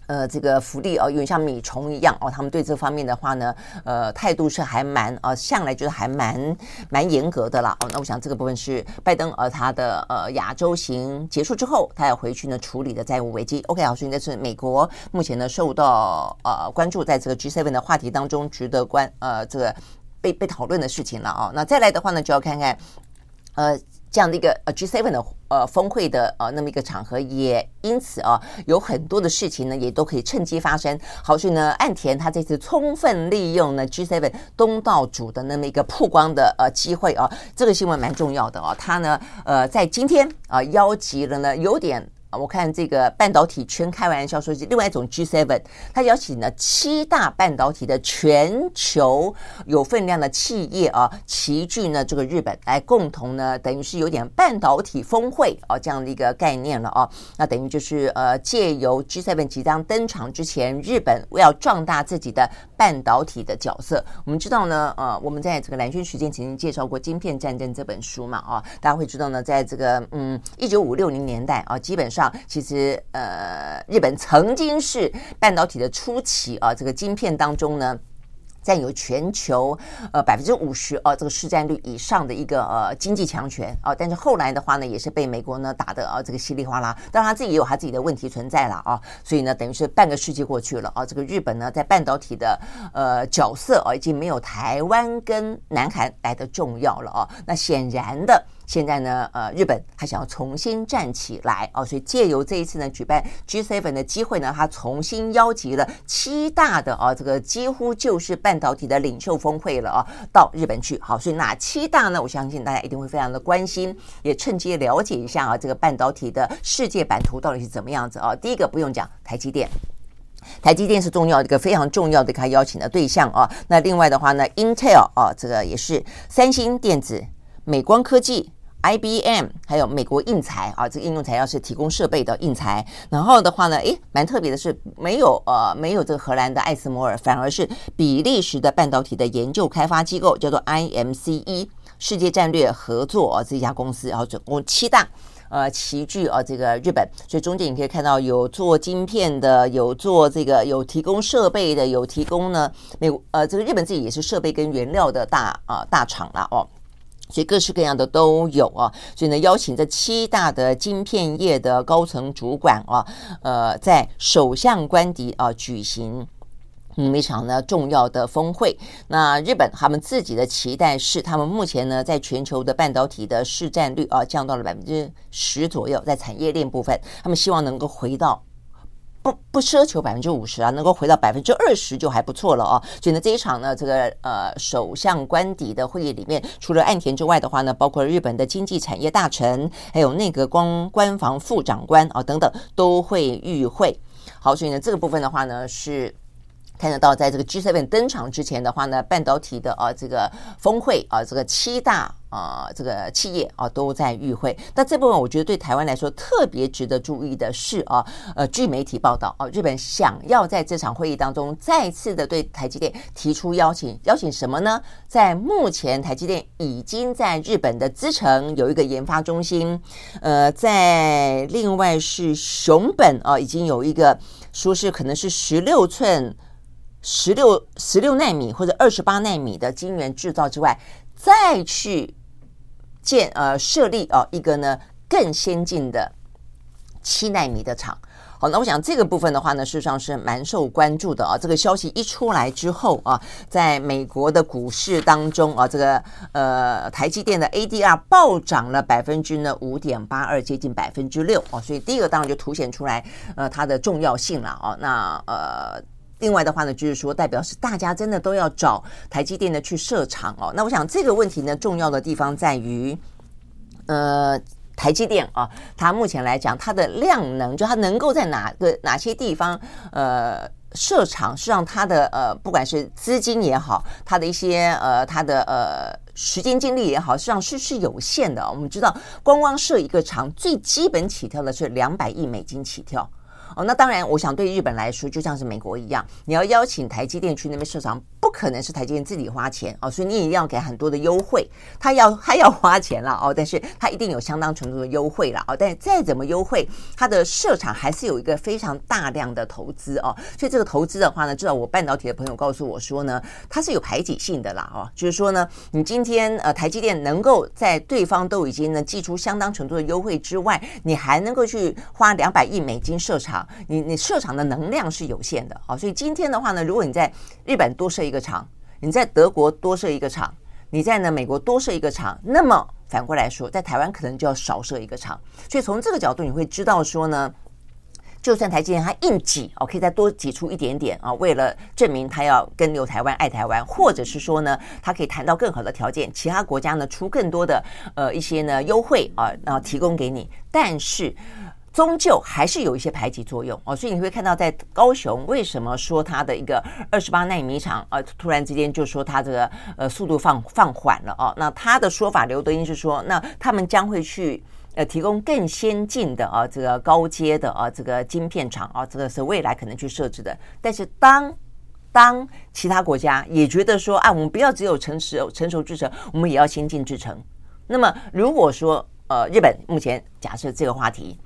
呃，这个福利哦，有点像米虫一样哦。他们对这方面的话呢，呃，态度是还蛮呃，向来就是还蛮蛮严格的啦。哦，那我想这个部分是拜登呃他的呃亚洲行结束之后，他要回去呢处理的债务危机。OK，好，所以这是美国目前呢受到呃关注，在这个 G7 的话题当中值得关呃这个被被讨论的事情了啊、哦。那再来的话呢，就要看看呃。这样的一个呃 G seven 的呃峰会的呃那么一个场合，也因此啊有很多的事情呢，也都可以趁机发生。好，所以呢，岸田他这次充分利用呢 G seven 东道主的那么一个曝光的呃机会啊，这个新闻蛮重要的啊。他呢呃在今天啊邀集了呢有点。我看这个半导体圈开玩笑说是另外一种 G7，他邀请了七大半导体的全球有分量的企业啊，齐聚呢这个日本来共同呢，等于是有点半导体峰会啊这样的一个概念了啊。那等于就是呃借由 G7 即将登场之前，日本要壮大自己的半导体的角色。我们知道呢，呃，我们在这个蓝军时间曾经介绍过《晶片战争》这本书嘛啊，大家会知道呢，在这个嗯一九五六零年代啊，基本上。其实，呃，日本曾经是半导体的初期啊，这个晶片当中呢，占有全球呃百分之五十啊这个市占率以上的一个呃经济强权啊，但是后来的话呢，也是被美国呢打得啊这个稀里哗啦，当然他自己也有他自己的问题存在了啊，所以呢，等于是半个世纪过去了啊，这个日本呢在半导体的呃角色啊，已经没有台湾跟南韩来的重要了啊，那显然的。现在呢，呃，日本他想要重新站起来哦，所以借由这一次呢，举办 G7 的机会呢，他重新邀集了七大的啊，这个几乎就是半导体的领袖峰会了啊，到日本去。好，所以哪七大呢？我相信大家一定会非常的关心，也趁机了解一下啊，这个半导体的世界版图到底是怎么样子啊。第一个不用讲，台积电，台积电是重要一个非常重要的他邀请的对象啊。那另外的话呢，Intel 啊，这个也是三星电子、美光科技。IBM 还有美国应材啊，这个应用材料是提供设备的应材。然后的话呢，诶，蛮特别的是，没有呃，没有这个荷兰的艾斯摩尔，反而是比利时的半导体的研究开发机构，叫做 IMCE 世界战略合作啊这家公司，然后总共七大呃齐聚啊这个日本，所以中间你可以看到有做晶片的，有做这个有提供设备的，有提供呢美呃这个日本自己也是设备跟原料的大啊、大厂了哦。所以各式各样的都有啊，所以呢，邀请这七大的晶片业的高层主管啊，呃，在首相官邸啊举行嗯一场呢重要的峰会。那日本他们自己的期待是，他们目前呢在全球的半导体的市占率啊降到了百分之十左右，在产业链部分，他们希望能够回到。不不奢求百分之五十啊，能够回到百分之二十就还不错了哦。所以呢，这一场呢，这个呃首相官邸的会议里面，除了岸田之外的话呢，包括日本的经济产业大臣，还有内阁官官房副长官啊等等，都会与会。好，所以呢，这个部分的话呢是。看得到，在这个 G7 登场之前的话呢，半导体的啊这个峰会啊，这个七大啊这个企业啊都在与会。那这部分我觉得对台湾来说特别值得注意的是啊，呃，据媒体报道啊，日本想要在这场会议当中再次的对台积电提出邀请，邀请什么呢？在目前台积电已经在日本的资城有一个研发中心，呃，在另外是熊本啊，已经有一个说是可能是十六寸。十六十六纳米或者二十八纳米的晶圆制造之外，再去建呃设立啊、一个呢更先进的七纳米的厂。好，那我想这个部分的话呢，事实上是蛮受关注的啊。这个消息一出来之后啊，在美国的股市当中啊，这个呃台积电的 ADR 暴涨了百分之呢五点八二，接近百分之六啊。所以第一个当然就凸显出来呃它的重要性了啊。那呃。另外的话呢，就是说代表是大家真的都要找台积电的去设厂哦。那我想这个问题呢，重要的地方在于，呃，台积电啊，它目前来讲，它的量能就它能够在哪个哪些地方呃设厂，是让它的呃不管是资金也好，它的一些呃它的呃时间精力也好，实际上是是有限的。我们知道，光光设一个厂，最基本起跳的是两百亿美金起跳。哦，那当然，我想对日本来说，就像是美国一样，你要邀请台积电去那边设厂，不可能是台积电自己花钱。哦，所以你也要给很多的优惠，他要他要花钱了哦，但是他一定有相当程度的优惠了哦，但再怎么优惠，他的设厂还是有一个非常大量的投资哦，所以这个投资的话呢，至少我半导体的朋友告诉我说呢，它是有排挤性的啦哦，就是说呢，你今天呃台积电能够在对方都已经呢寄出相当程度的优惠之外，你还能够去花两百亿美金设厂。你你设厂的能量是有限的啊，所以今天的话呢，如果你在日本多设一个厂，你在德国多设一个厂，你在呢美国多设一个厂，那么反过来说，在台湾可能就要少设一个厂。所以从这个角度，你会知道说呢，就算台积电它硬挤哦，可以再多挤出一点点啊，为了证明它要跟留台湾、爱台湾，或者是说呢，它可以谈到更好的条件，其他国家呢出更多的呃一些呢优惠啊，然后提供给你，但是。终究还是有一些排挤作用哦，所以你会看到在高雄，为什么说它的一个二十八纳米厂啊，突然之间就说它这个呃速度放放缓了哦？那他的说法，刘德英是说，那他们将会去呃提供更先进的啊这个高阶的啊这个晶片厂啊，这个是未来可能去设置的。但是当当其他国家也觉得说啊，我们不要只有成熟成熟制程，我们也要先进制程。那么如果说呃日本目前假设这个话题。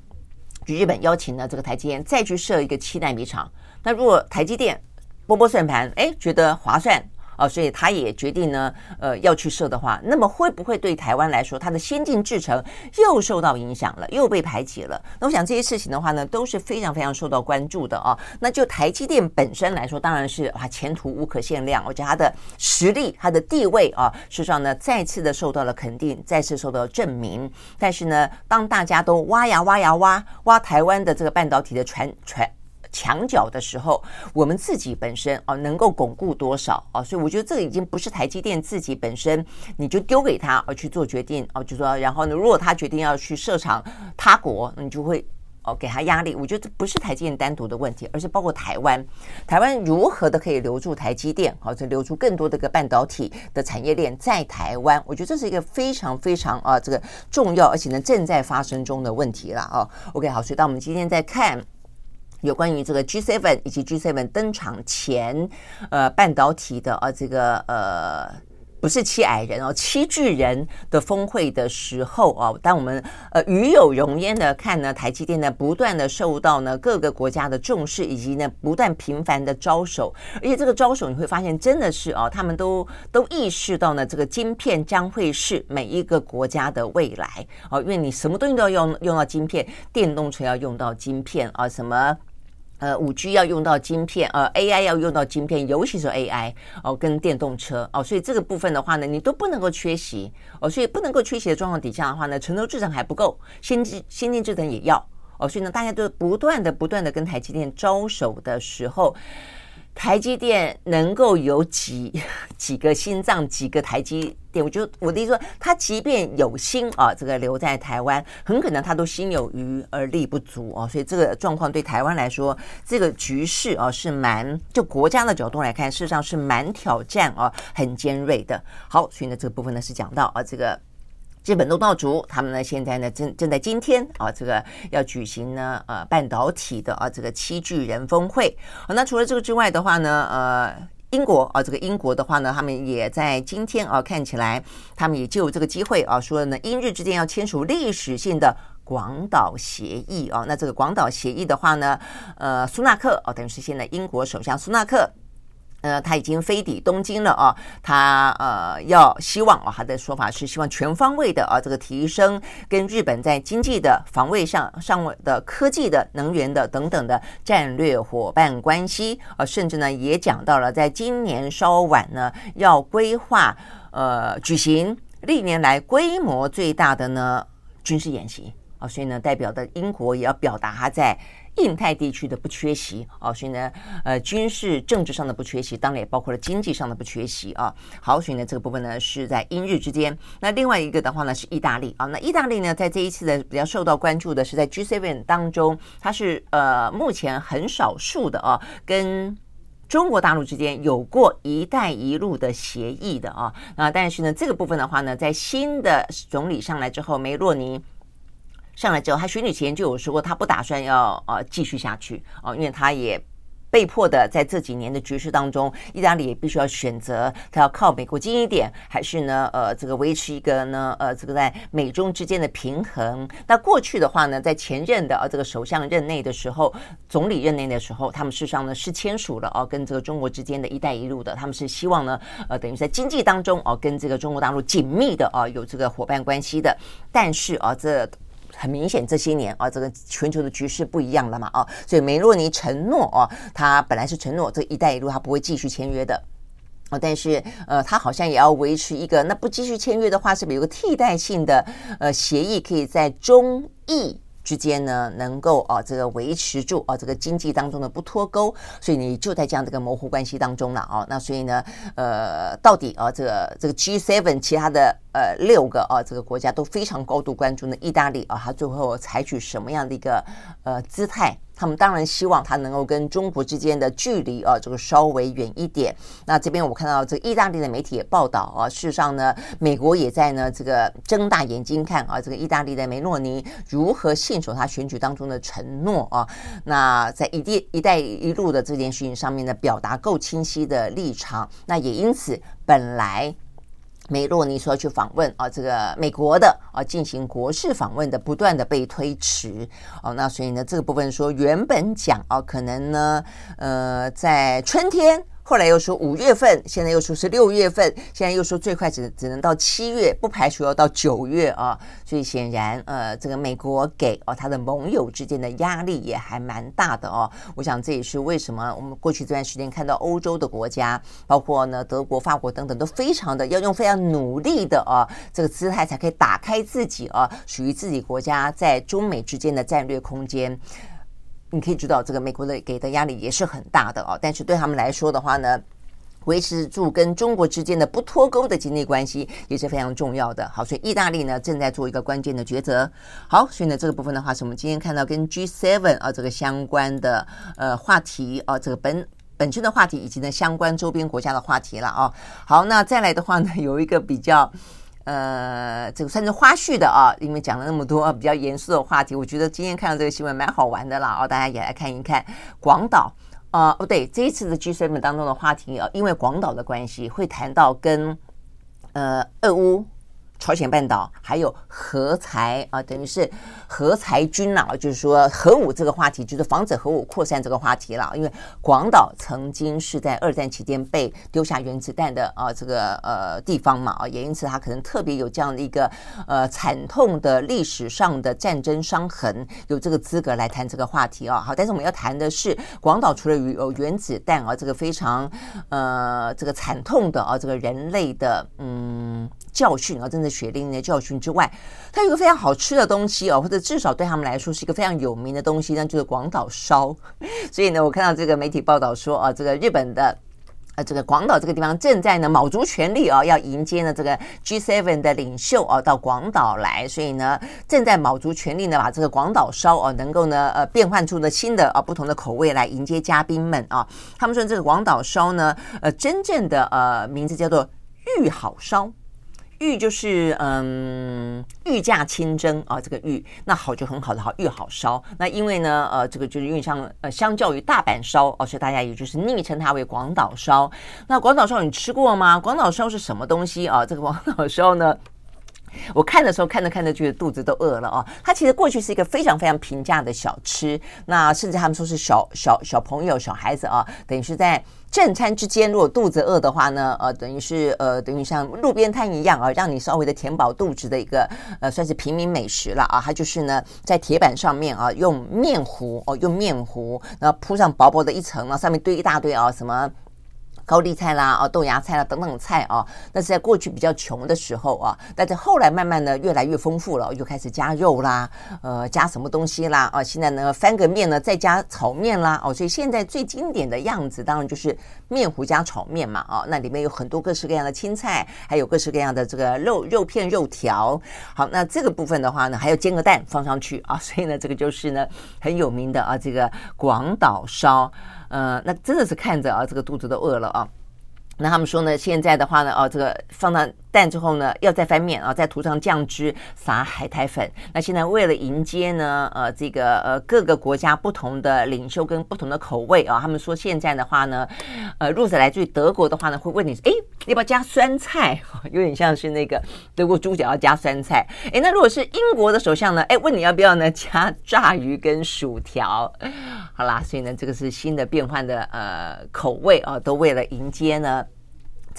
日本邀请了这个台积电再去设一个七纳米厂，那如果台积电波波算盘，哎，觉得划算。哦，所以他也决定呢，呃，要去设的话，那么会不会对台湾来说，它的先进制程又受到影响了，又被排挤了？那我想这些事情的话呢，都是非常非常受到关注的啊。那就台积电本身来说，当然是哇，前途无可限量。我觉得它的实力、它的地位啊，事实上呢，再次的受到了肯定，再次受到证明。但是呢，当大家都挖呀挖呀挖挖台湾的这个半导体的传传。墙角的时候，我们自己本身哦能够巩固多少哦，所以我觉得这个已经不是台积电自己本身，你就丢给他而去做决定哦，就说然后呢，如果他决定要去设厂他国，你就会哦给他压力。我觉得这不是台积电单独的问题，而是包括台湾，台湾如何的可以留住台积电，或者留住更多的个半导体的产业链在台湾。我觉得这是一个非常非常啊这个重要，而且呢正在发生中的问题了哦。OK，好，所以当我们今天在看。有关于这个 G7 以及 G7 登场前，呃，半导体的啊，这个呃，不是七矮人哦，七巨人的峰会的时候啊，当我们呃与有荣焉的看呢，台积电呢不断的受到呢各个国家的重视，以及呢不断频繁的招手，而且这个招手你会发现真的是哦，他们都都意识到呢，这个晶片将会是每一个国家的未来哦，因为你什么东西都要用用到晶片，电动车要用到晶片啊，什么。呃，五 G 要用到晶片，呃，AI 要用到晶片，尤其是 AI 哦，跟电动车哦，所以这个部分的话呢，你都不能够缺席哦，所以不能够缺席的状况底下的话呢，成熟制程还不够，先进先进制程也要哦，所以呢，大家都不断的不断的跟台积电招手的时候。台积电能够有几几个心脏，几个台积电？我就我的意思说，他即便有心啊，这个留在台湾，很可能他都心有余而力不足啊。所以这个状况对台湾来说，这个局势啊是蛮就国家的角度来看，事实上是蛮挑战啊，很尖锐的。好，所以呢，这个部分呢是讲到啊这个。日本东道主，他们呢现在呢正正在今天啊，这个要举行呢呃半导体的啊这个七巨人峰会。好，那除了这个之外的话呢，呃，英国啊这个英国的话呢，他们也在今天啊看起来，他们也就这个机会啊，说呢英日之间要签署历史性的广岛协议啊。那这个广岛协议的话呢，呃，苏纳克哦，等于是现在英国首相苏纳克。呃，他已经飞抵东京了啊，他呃要希望啊，他的说法是希望全方位的啊，这个提升跟日本在经济的防卫上上的科技的能源的等等的战略伙伴关系啊，甚至呢也讲到了在今年稍晚呢要规划呃举行历年来规模最大的呢军事演习啊，所以呢代表的英国也要表达他在。印太地区的不缺席啊，所以呢，呃，军事政治上的不缺席，当然也包括了经济上的不缺席啊。好，所以呢，这个部分呢是在英日之间。那另外一个的话呢是意大利啊，那意大利呢在这一次的比较受到关注的是在 G7 当中，它是呃目前很少数的啊，跟中国大陆之间有过一带一路的协议的啊。那但是呢，这个部分的话呢，在新的总理上来之后，梅洛尼。上来之后，他选举前就有说过，他不打算要呃继续下去哦，因为他也被迫的在这几年的局势当中，意大利也必须要选择，他要靠美国近一点，还是呢呃这个维持一个呢呃这个在美中之间的平衡。那过去的话呢，在前任的呃这个首相任内的时候，总理任内的时候，他们事实上呢是签署了哦跟这个中国之间的一带一路的，他们是希望呢呃等于在经济当中哦跟这个中国大陆紧密的啊有这个伙伴关系的，但是啊这。很明显，这些年啊，这个全球的局势不一样了嘛，啊，所以梅洛尼承诺啊，他本来是承诺这“一带一路”他不会继续签约的，哦，但是呃，他好像也要维持一个，那不继续签约的话，是不是有个替代性的呃协议，可以在中意之间呢，能够啊这个维持住啊这个经济当中的不脱钩，所以你就在这样这个模糊关系当中了啊，那所以呢，呃，到底啊这个这个 G seven 其他的。呃，六个啊，这个国家都非常高度关注呢。意大利啊，它最后采取什么样的一个呃姿态？他们当然希望它能够跟中国之间的距离啊，这个稍微远一点。那这边我看到这个意大利的媒体也报道啊，事实上呢，美国也在呢这个睁大眼睛看啊，这个意大利的梅洛尼如何信守他选举当中的承诺啊。那在一地一带一路的这件事情上面呢，表达够清晰的立场。那也因此本来。梅洛尼说去访问啊，这个美国的啊，进行国事访问的，不断的被推迟哦，那所以呢，这个部分说原本讲啊，可能呢，呃，在春天。后来又说五月份，现在又说是六月份，现在又说最快只只能到七月，不排除要到九月啊。所以显然，呃，这个美国给哦他的盟友之间的压力也还蛮大的哦。我想这也是为什么我们过去这段时间看到欧洲的国家，包括呢德国、法国等等，都非常的要用非常努力的啊这个姿态，才可以打开自己啊属于自己国家在中美之间的战略空间。你可以知道，这个美国的给的压力也是很大的哦。但是对他们来说的话呢，维持住跟中国之间的不脱钩的经济关系也是非常重要的。好，所以意大利呢正在做一个关键的抉择。好，所以呢这个部分的话，是我们今天看到跟 G7 啊这个相关的呃话题啊，这个本本身的话题以及呢相关周边国家的话题了啊。好，那再来的话呢，有一个比较。呃，这个算是花絮的啊，因为讲了那么多比较严肃的话题，我觉得今天看到这个新闻蛮好玩的啦哦，大家也来看一看广岛啊，不对，这一次的 G7 当中的话题啊，因为广岛的关系，会谈到跟呃俄乌。朝鲜半岛还有核裁啊，等于是核裁军啊，就是说核武这个话题，就是防止核武扩散这个话题了。因为广岛曾经是在二战期间被丢下原子弹的啊这个呃地方嘛啊，也因此它可能特别有这样的一个呃惨痛的历史上的战争伤痕，有这个资格来谈这个话题啊。好，但是我们要谈的是广岛除了有原子弹啊，这个非常呃这个惨痛的啊这个人类的嗯。教训啊，真的血淋淋的教训之外，它有个非常好吃的东西哦，或者至少对他们来说是一个非常有名的东西，那就是广岛烧。(laughs) 所以呢，我看到这个媒体报道说啊，这个日本的呃这个广岛这个地方正在呢卯足全力啊，要迎接呢这个 G7 的领袖啊到广岛来，所以呢正在卯足全力呢把这个广岛烧啊能够呢呃变换出呢新的啊不同的口味来迎接嘉宾们啊。他们说这个广岛烧呢呃真正的呃名字叫做玉好烧。御就是嗯，御驾亲征啊，这个御那好就很好的好，御好烧。那因为呢，呃，这个就是因为像呃，相较于大阪烧哦，所以大家也就是昵称它为广岛烧。那广岛烧你吃过吗？广岛烧是什么东西啊？这个广岛烧呢？我看的时候看着看着觉得肚子都饿了啊！它其实过去是一个非常非常平价的小吃，那甚至他们说是小小小朋友小孩子啊，等于是在正餐之间，如果肚子饿的话呢，呃，等于是呃，等于像路边摊一样啊，让你稍微的填饱肚子的一个呃，算是平民美食了啊。它就是呢，在铁板上面啊，用面糊哦，用面糊，然后铺上薄薄的一层，然后上面堆一大堆啊什么。高丽菜啦，哦，豆芽菜啦，等等菜啊，那是在过去比较穷的时候啊，但是后来慢慢的，越来越丰富了，又开始加肉啦，呃，加什么东西啦，啊，现在呢，翻个面呢，再加炒面啦，哦，所以现在最经典的样子，当然就是面糊加炒面嘛，啊，那里面有很多各式各样的青菜，还有各式各样的这个肉肉片、肉条。好，那这个部分的话呢，还要煎个蛋放上去啊，(laughs) 所以呢，这个就是呢很有名的啊，这个广岛烧。呃，那真的是看着啊，这个肚子都饿了啊。那他们说呢，现在的话呢，哦，这个放到蛋之后呢，要再翻面啊，再涂上酱汁，撒海苔粉。那现在为了迎接呢，呃，这个呃各个国家不同的领袖跟不同的口味啊，他们说现在的话呢，呃，如果是来自于德国的话呢，会问你，哎，要不要加酸菜？(laughs) 有点像是那个德国猪脚要加酸菜。哎，那如果是英国的首相呢，哎，问你要不要呢加炸鱼跟薯条？好啦，所以呢，这个是新的变换的呃口味啊，都为了迎接呢。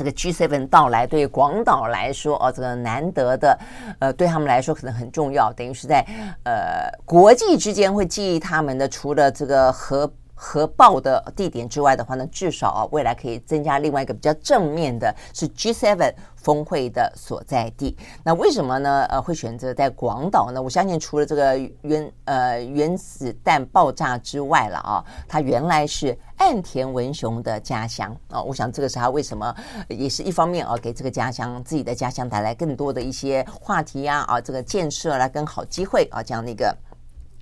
这个 G7 到来对广岛来说哦，这个难得的，呃，对他们来说可能很重要，等于是在呃国际之间会记忆他们的，除了这个核核爆的地点之外的话呢，至少啊未来可以增加另外一个比较正面的，是 G7。峰会的所在地，那为什么呢？呃，会选择在广岛呢？我相信除了这个原呃原子弹爆炸之外了啊，它原来是岸田文雄的家乡啊。我想这个是他为什么也是一方面啊，给这个家乡自己的家乡带来更多的一些话题呀啊，这个建设啦跟好机会啊这样的一个。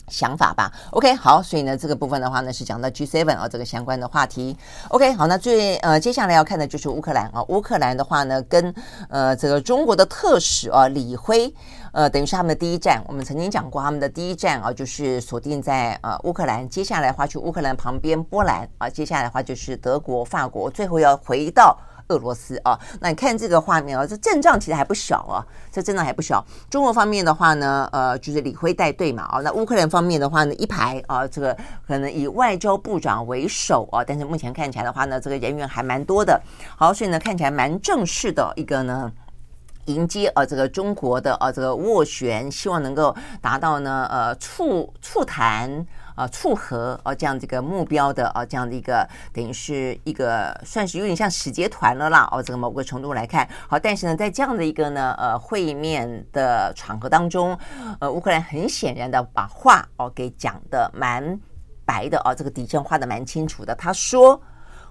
想法吧，OK，好，所以呢，这个部分的话呢是讲到 G7 啊这个相关的话题，OK，好，那最呃接下来要看的就是乌克兰啊，乌克兰的话呢跟呃这个中国的特使啊李辉，呃等于是他们的第一站，我们曾经讲过他们的第一站啊就是锁定在呃乌克兰，接下来的话去乌克兰旁边波兰啊，接下来的话就是德国、法国，最后要回到。俄罗斯啊，那你看这个画面啊，这阵仗其实还不小啊，这阵仗还不小。中国方面的话呢，呃，就是李辉带队嘛啊，那乌克兰方面的话呢，一排啊，这个可能以外交部长为首啊，但是目前看起来的话呢，这个人员还蛮多的。好，所以呢，看起来蛮正式的一个呢，迎接呃这个中国的呃这个斡旋，希望能够达到呢呃促促谈。啊，促和啊，这样这个目标的啊，这样的一个等于是一个算是有点像使节团了啦。哦，这个某个程度来看，好，但是呢，在这样的一个呢，呃，会面的场合当中，呃，乌克兰很显然的把话哦给讲得蛮白的哦，这个底线画得蛮清楚的。他说，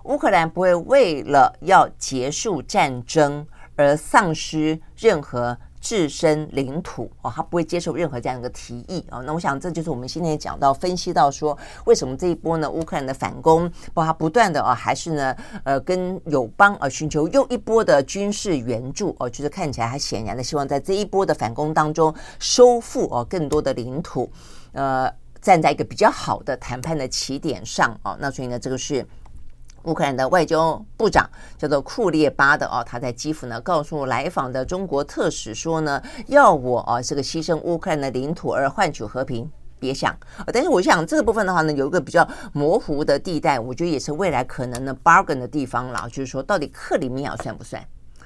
乌克兰不会为了要结束战争而丧失任何。自身领土哦，他不会接受任何这样一个提议啊。那我想这就是我们今天讲到分析到说，为什么这一波呢，乌克兰的反攻，包括他不断的啊，还是呢，呃，跟友邦啊寻求又一波的军事援助哦，就是看起来他显然的希望在这一波的反攻当中收复哦更多的领土，呃，站在一个比较好的谈判的起点上哦。那所以呢，这个是。乌克兰的外交部长叫做库列巴的哦，他在基辅呢告诉来访的中国特使说呢，要我啊这个牺牲乌克兰的领土而换取和平，别想。但是我想这个部分的话呢，有一个比较模糊的地带，我觉得也是未来可能的 bargain 的地方了，就是说到底克里米亚算不算？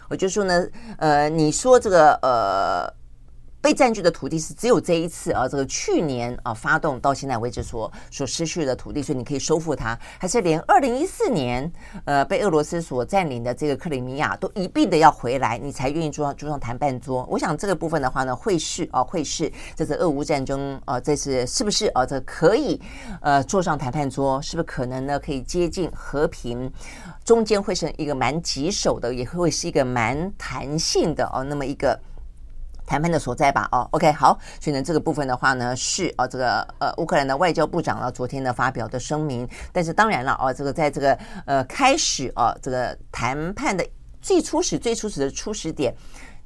我就说呢，呃，你说这个呃。被占据的土地是只有这一次啊，这个去年啊发动到现在为止所所失去的土地，所以你可以收复它，还是连二零一四年呃被俄罗斯所占领的这个克里米亚都一并的要回来，你才愿意坐上坐上谈判桌？我想这个部分的话呢，会是啊会是这次俄乌战争啊，这次是不是啊这可以呃坐上谈判桌？是不是可能呢可以接近和平？中间会是一个蛮棘手的，也会是一个蛮弹性的哦，那么一个。谈判的所在吧，哦，OK，好，所以呢，这个部分的话呢，是哦，这个呃，乌克兰的外交部长呢，昨天呢发表的声明，但是当然了，哦，这个在这个呃开始哦，这个谈判的最初始、最初始的初始点。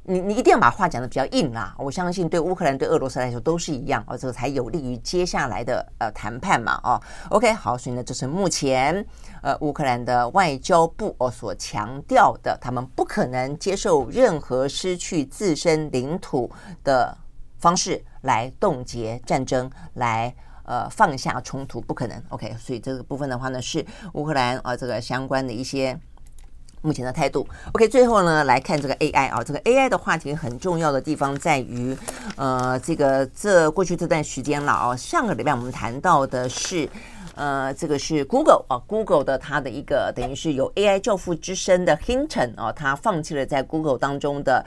你你一定要把话讲得比较硬啦，我相信对乌克兰对俄罗斯来说都是一样哦，这个才有利于接下来的呃谈判嘛哦。OK，好，所以呢，这是目前呃乌克兰的外交部哦所强调的，他们不可能接受任何失去自身领土的方式来冻结战争，来呃放下冲突，不可能。OK，所以这个部分的话呢，是乌克兰啊这个相关的一些。目前的态度，OK，最后呢来看这个 AI 啊，这个 AI 的话题很重要的地方在于，呃，这个这过去这段时间了啊，上个礼拜我们谈到的是，呃，这个是 Google 啊，Google 的它的一个等于是有 AI 教父之称的 Hinton 啊，他放弃了在 Google 当中的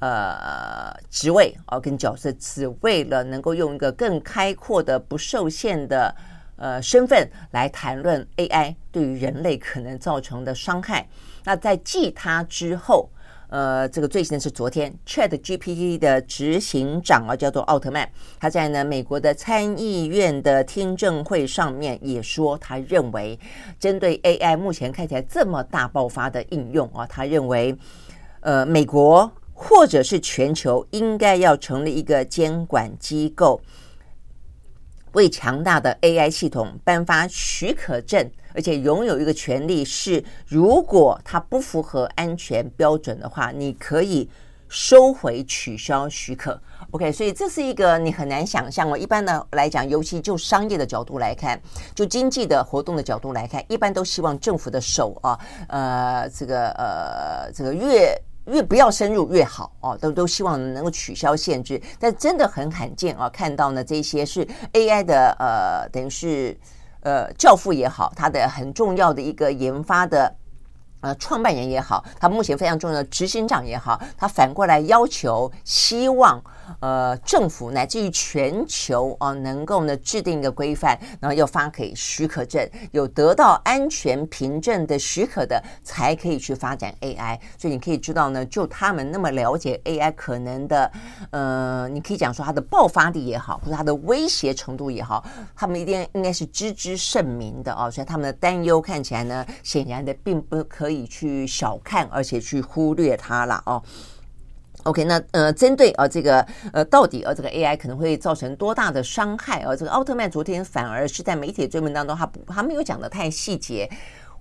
呃职位啊跟角色，只为了能够用一个更开阔的、不受限的呃身份来谈论 AI 对于人类可能造成的伤害。那在继他之后。呃，这个最新的是昨天，ChatGPT 的执行长啊，叫做奥特曼，他在呢美国的参议院的听证会上面也说，他认为针对 AI 目前看起来这么大爆发的应用啊，他认为呃美国或者是全球应该要成立一个监管机构，为强大的 AI 系统颁发许可证。而且拥有一个权利是，如果它不符合安全标准的话，你可以收回、取消许可。OK，所以这是一个你很难想象哦。一般的来讲，尤其就商业的角度来看，就经济的活动的角度来看，一般都希望政府的手啊，呃，这个呃，这个越越不要深入越好哦，都都希望能够取消限制。但真的很罕见啊，看到呢这些是 AI 的呃，等于是。呃，教父也好，他的很重要的一个研发的呃创办人也好，他目前非常重要的执行长也好，他反过来要求，希望。呃，政府乃至于全球啊，能够呢制定一个规范，然后要发给许可证，有得到安全凭证的许可的，才可以去发展 AI。所以你可以知道呢，就他们那么了解 AI 可能的，呃，你可以讲说它的爆发力也好，或者它的威胁程度也好，他们一定应该是知之甚明的啊。所以他们的担忧看起来呢，显然的并不可以你去小看，而且去忽略它了哦。OK，那呃，针对呃这个呃，到底呃这个 AI 可能会造成多大的伤害？呃，这个奥特曼昨天反而是在媒体追问当中，他不他没有讲的太细节。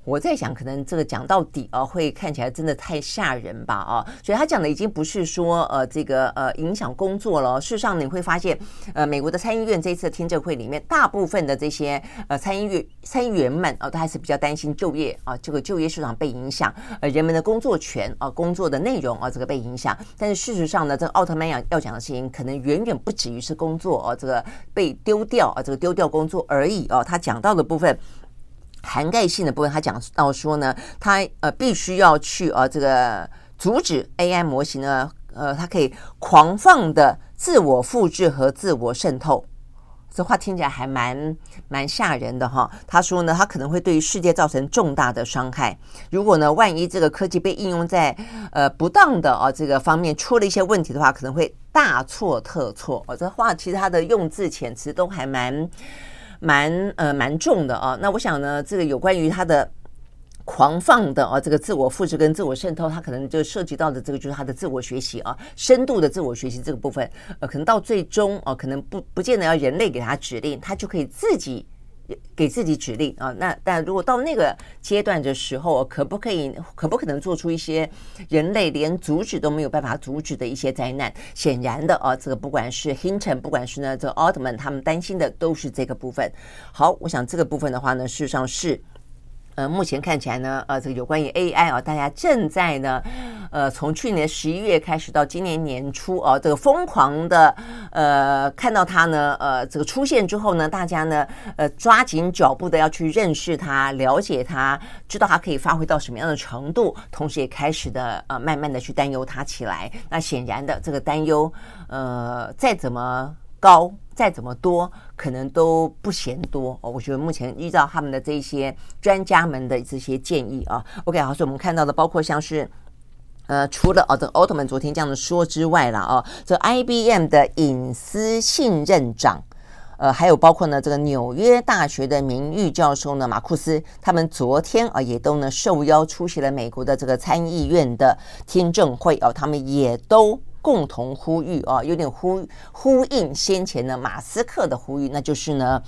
我在想，可能这个讲到底啊，会看起来真的太吓人吧啊！所以他讲的已经不是说呃这个呃影响工作了。事实上，你会发现，呃，美国的参议院这次听证会里面，大部分的这些呃参议院参议员们啊，都还是比较担心就业啊，这个就业市场被影响，呃，人们的工作权啊，工作的内容啊，这个被影响。但是事实上呢，这个奥特曼要要讲的事情，可能远远不止于是工作啊，这个被丢掉啊，这个丢掉工作而已啊。他讲到的部分。涵盖性的部分，他讲到说呢，他呃必须要去呃这个阻止 AI 模型呢，呃，它可以狂放的自我复制和自我渗透。这话听起来还蛮蛮吓人的哈。他说呢，他可能会对于世界造成重大的伤害。如果呢，万一这个科技被应用在呃不当的啊这个方面出了一些问题的话，可能会大错特错。哦，这话其实它的用字遣词都还蛮。蛮呃蛮重的啊，那我想呢，这个有关于他的狂放的啊，这个自我复制跟自我渗透，它可能就涉及到的这个就是他的自我学习啊，深度的自我学习这个部分，呃，可能到最终啊，可能不不见得要人类给他指令，他就可以自己。给自己指令啊，那但如果到那个阶段的时候，可不可以，可不可能做出一些人类连阻止都没有办法阻止的一些灾难？显然的啊，这个不管是 Hinton，不管是呢这个奥特曼，他们担心的都是这个部分。好，我想这个部分的话呢，事实上是。呃，目前看起来呢，呃，这个有关于 AI 啊，大家正在呢，呃，从去年十一月开始到今年年初啊，这个疯狂的呃，看到它呢，呃，这个出现之后呢，大家呢，呃，抓紧脚步的要去认识它、了解它，知道它可以发挥到什么样的程度，同时也开始的呃，慢慢的去担忧它起来。那显然的，这个担忧，呃，再怎么。高再怎么多，可能都不嫌多哦。我觉得目前依照他们的这些专家们的这些建议啊，OK，好，所以我们看到的包括像是，呃，除了哦，这奥特曼昨天这样的说之外了啊，这 IBM 的隐私信任长，呃，还有包括呢这个纽约大学的名誉教授呢马库斯，他们昨天啊也都呢受邀出席了美国的这个参议院的听证会哦，他们也都。共同呼吁啊，有点呼呼应先前的马斯克的呼吁，那就是呢，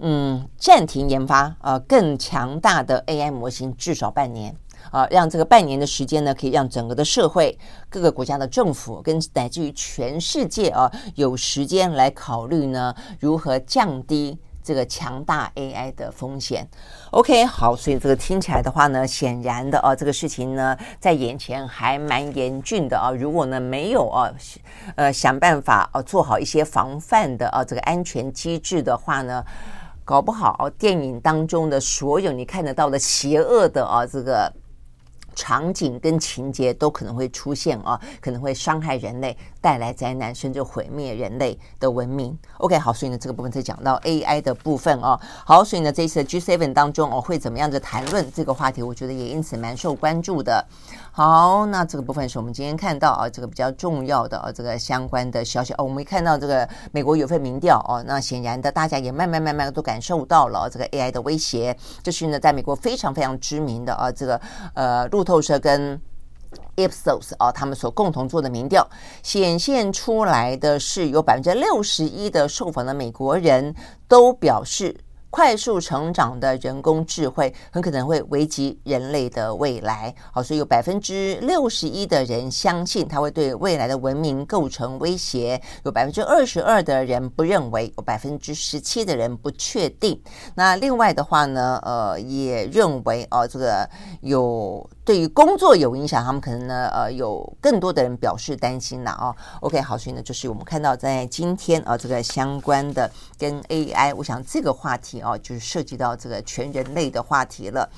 嗯，暂停研发啊更强大的 AI 模型，至少半年啊，让这个半年的时间呢，可以让整个的社会、各个国家的政府跟乃至于全世界啊，有时间来考虑呢如何降低。这个强大 AI 的风险，OK，好，所以这个听起来的话呢，显然的啊，这个事情呢，在眼前还蛮严峻的啊。如果呢没有啊，呃，想办法啊，做好一些防范的啊，这个安全机制的话呢，搞不好电影当中的所有你看得到的邪恶的啊这个。场景跟情节都可能会出现啊，可能会伤害人类，带来灾难，甚至毁灭人类的文明。OK，好，所以呢，这个部分再讲到 AI 的部分哦。好，所以呢，这次的 G7 当中哦，会怎么样的谈论这个话题？我觉得也因此蛮受关注的。好，那这个部分是我们今天看到啊，这个比较重要的啊，这个相关的消息哦。我们看到这个美国有份民调哦，那显然的，大家也慢慢慢慢都感受到了这个 AI 的威胁。这是呢，在美国非常非常知名的啊，这个呃路透社跟 Ipsos 啊，他们所共同做的民调显现出来的是，有百分之六十一的受访的美国人都表示。快速成长的人工智慧很可能会危及人类的未来。好，所以有百分之六十一的人相信它会对未来的文明构成威胁，有百分之二十二的人不认为，有百分之十七的人不确定。那另外的话呢，呃，也认为哦，这个有对于工作有影响，他们可能呢，呃，有更多的人表示担心了啊。OK，好，所以呢，就是我们看到在今天啊，这个相关的跟 AI，我想这个话题。哦，就是涉及到这个全人类的话题了，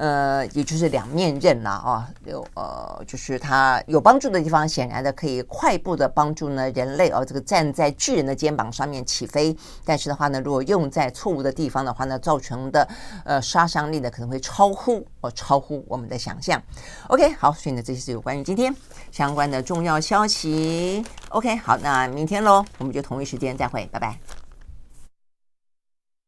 呃，也就是两面刃了啊。有呃，就是它有帮助的地方，显然的可以快步的帮助呢人类哦，这个站在巨人的肩膀上面起飞。但是的话呢，如果用在错误的地方的话呢，造成的呃杀伤力呢可能会超乎哦超乎我们的想象。OK，好，所以呢，这些是有关于今天相关的重要消息。OK，好，那明天喽，我们就同一时间再会，拜拜。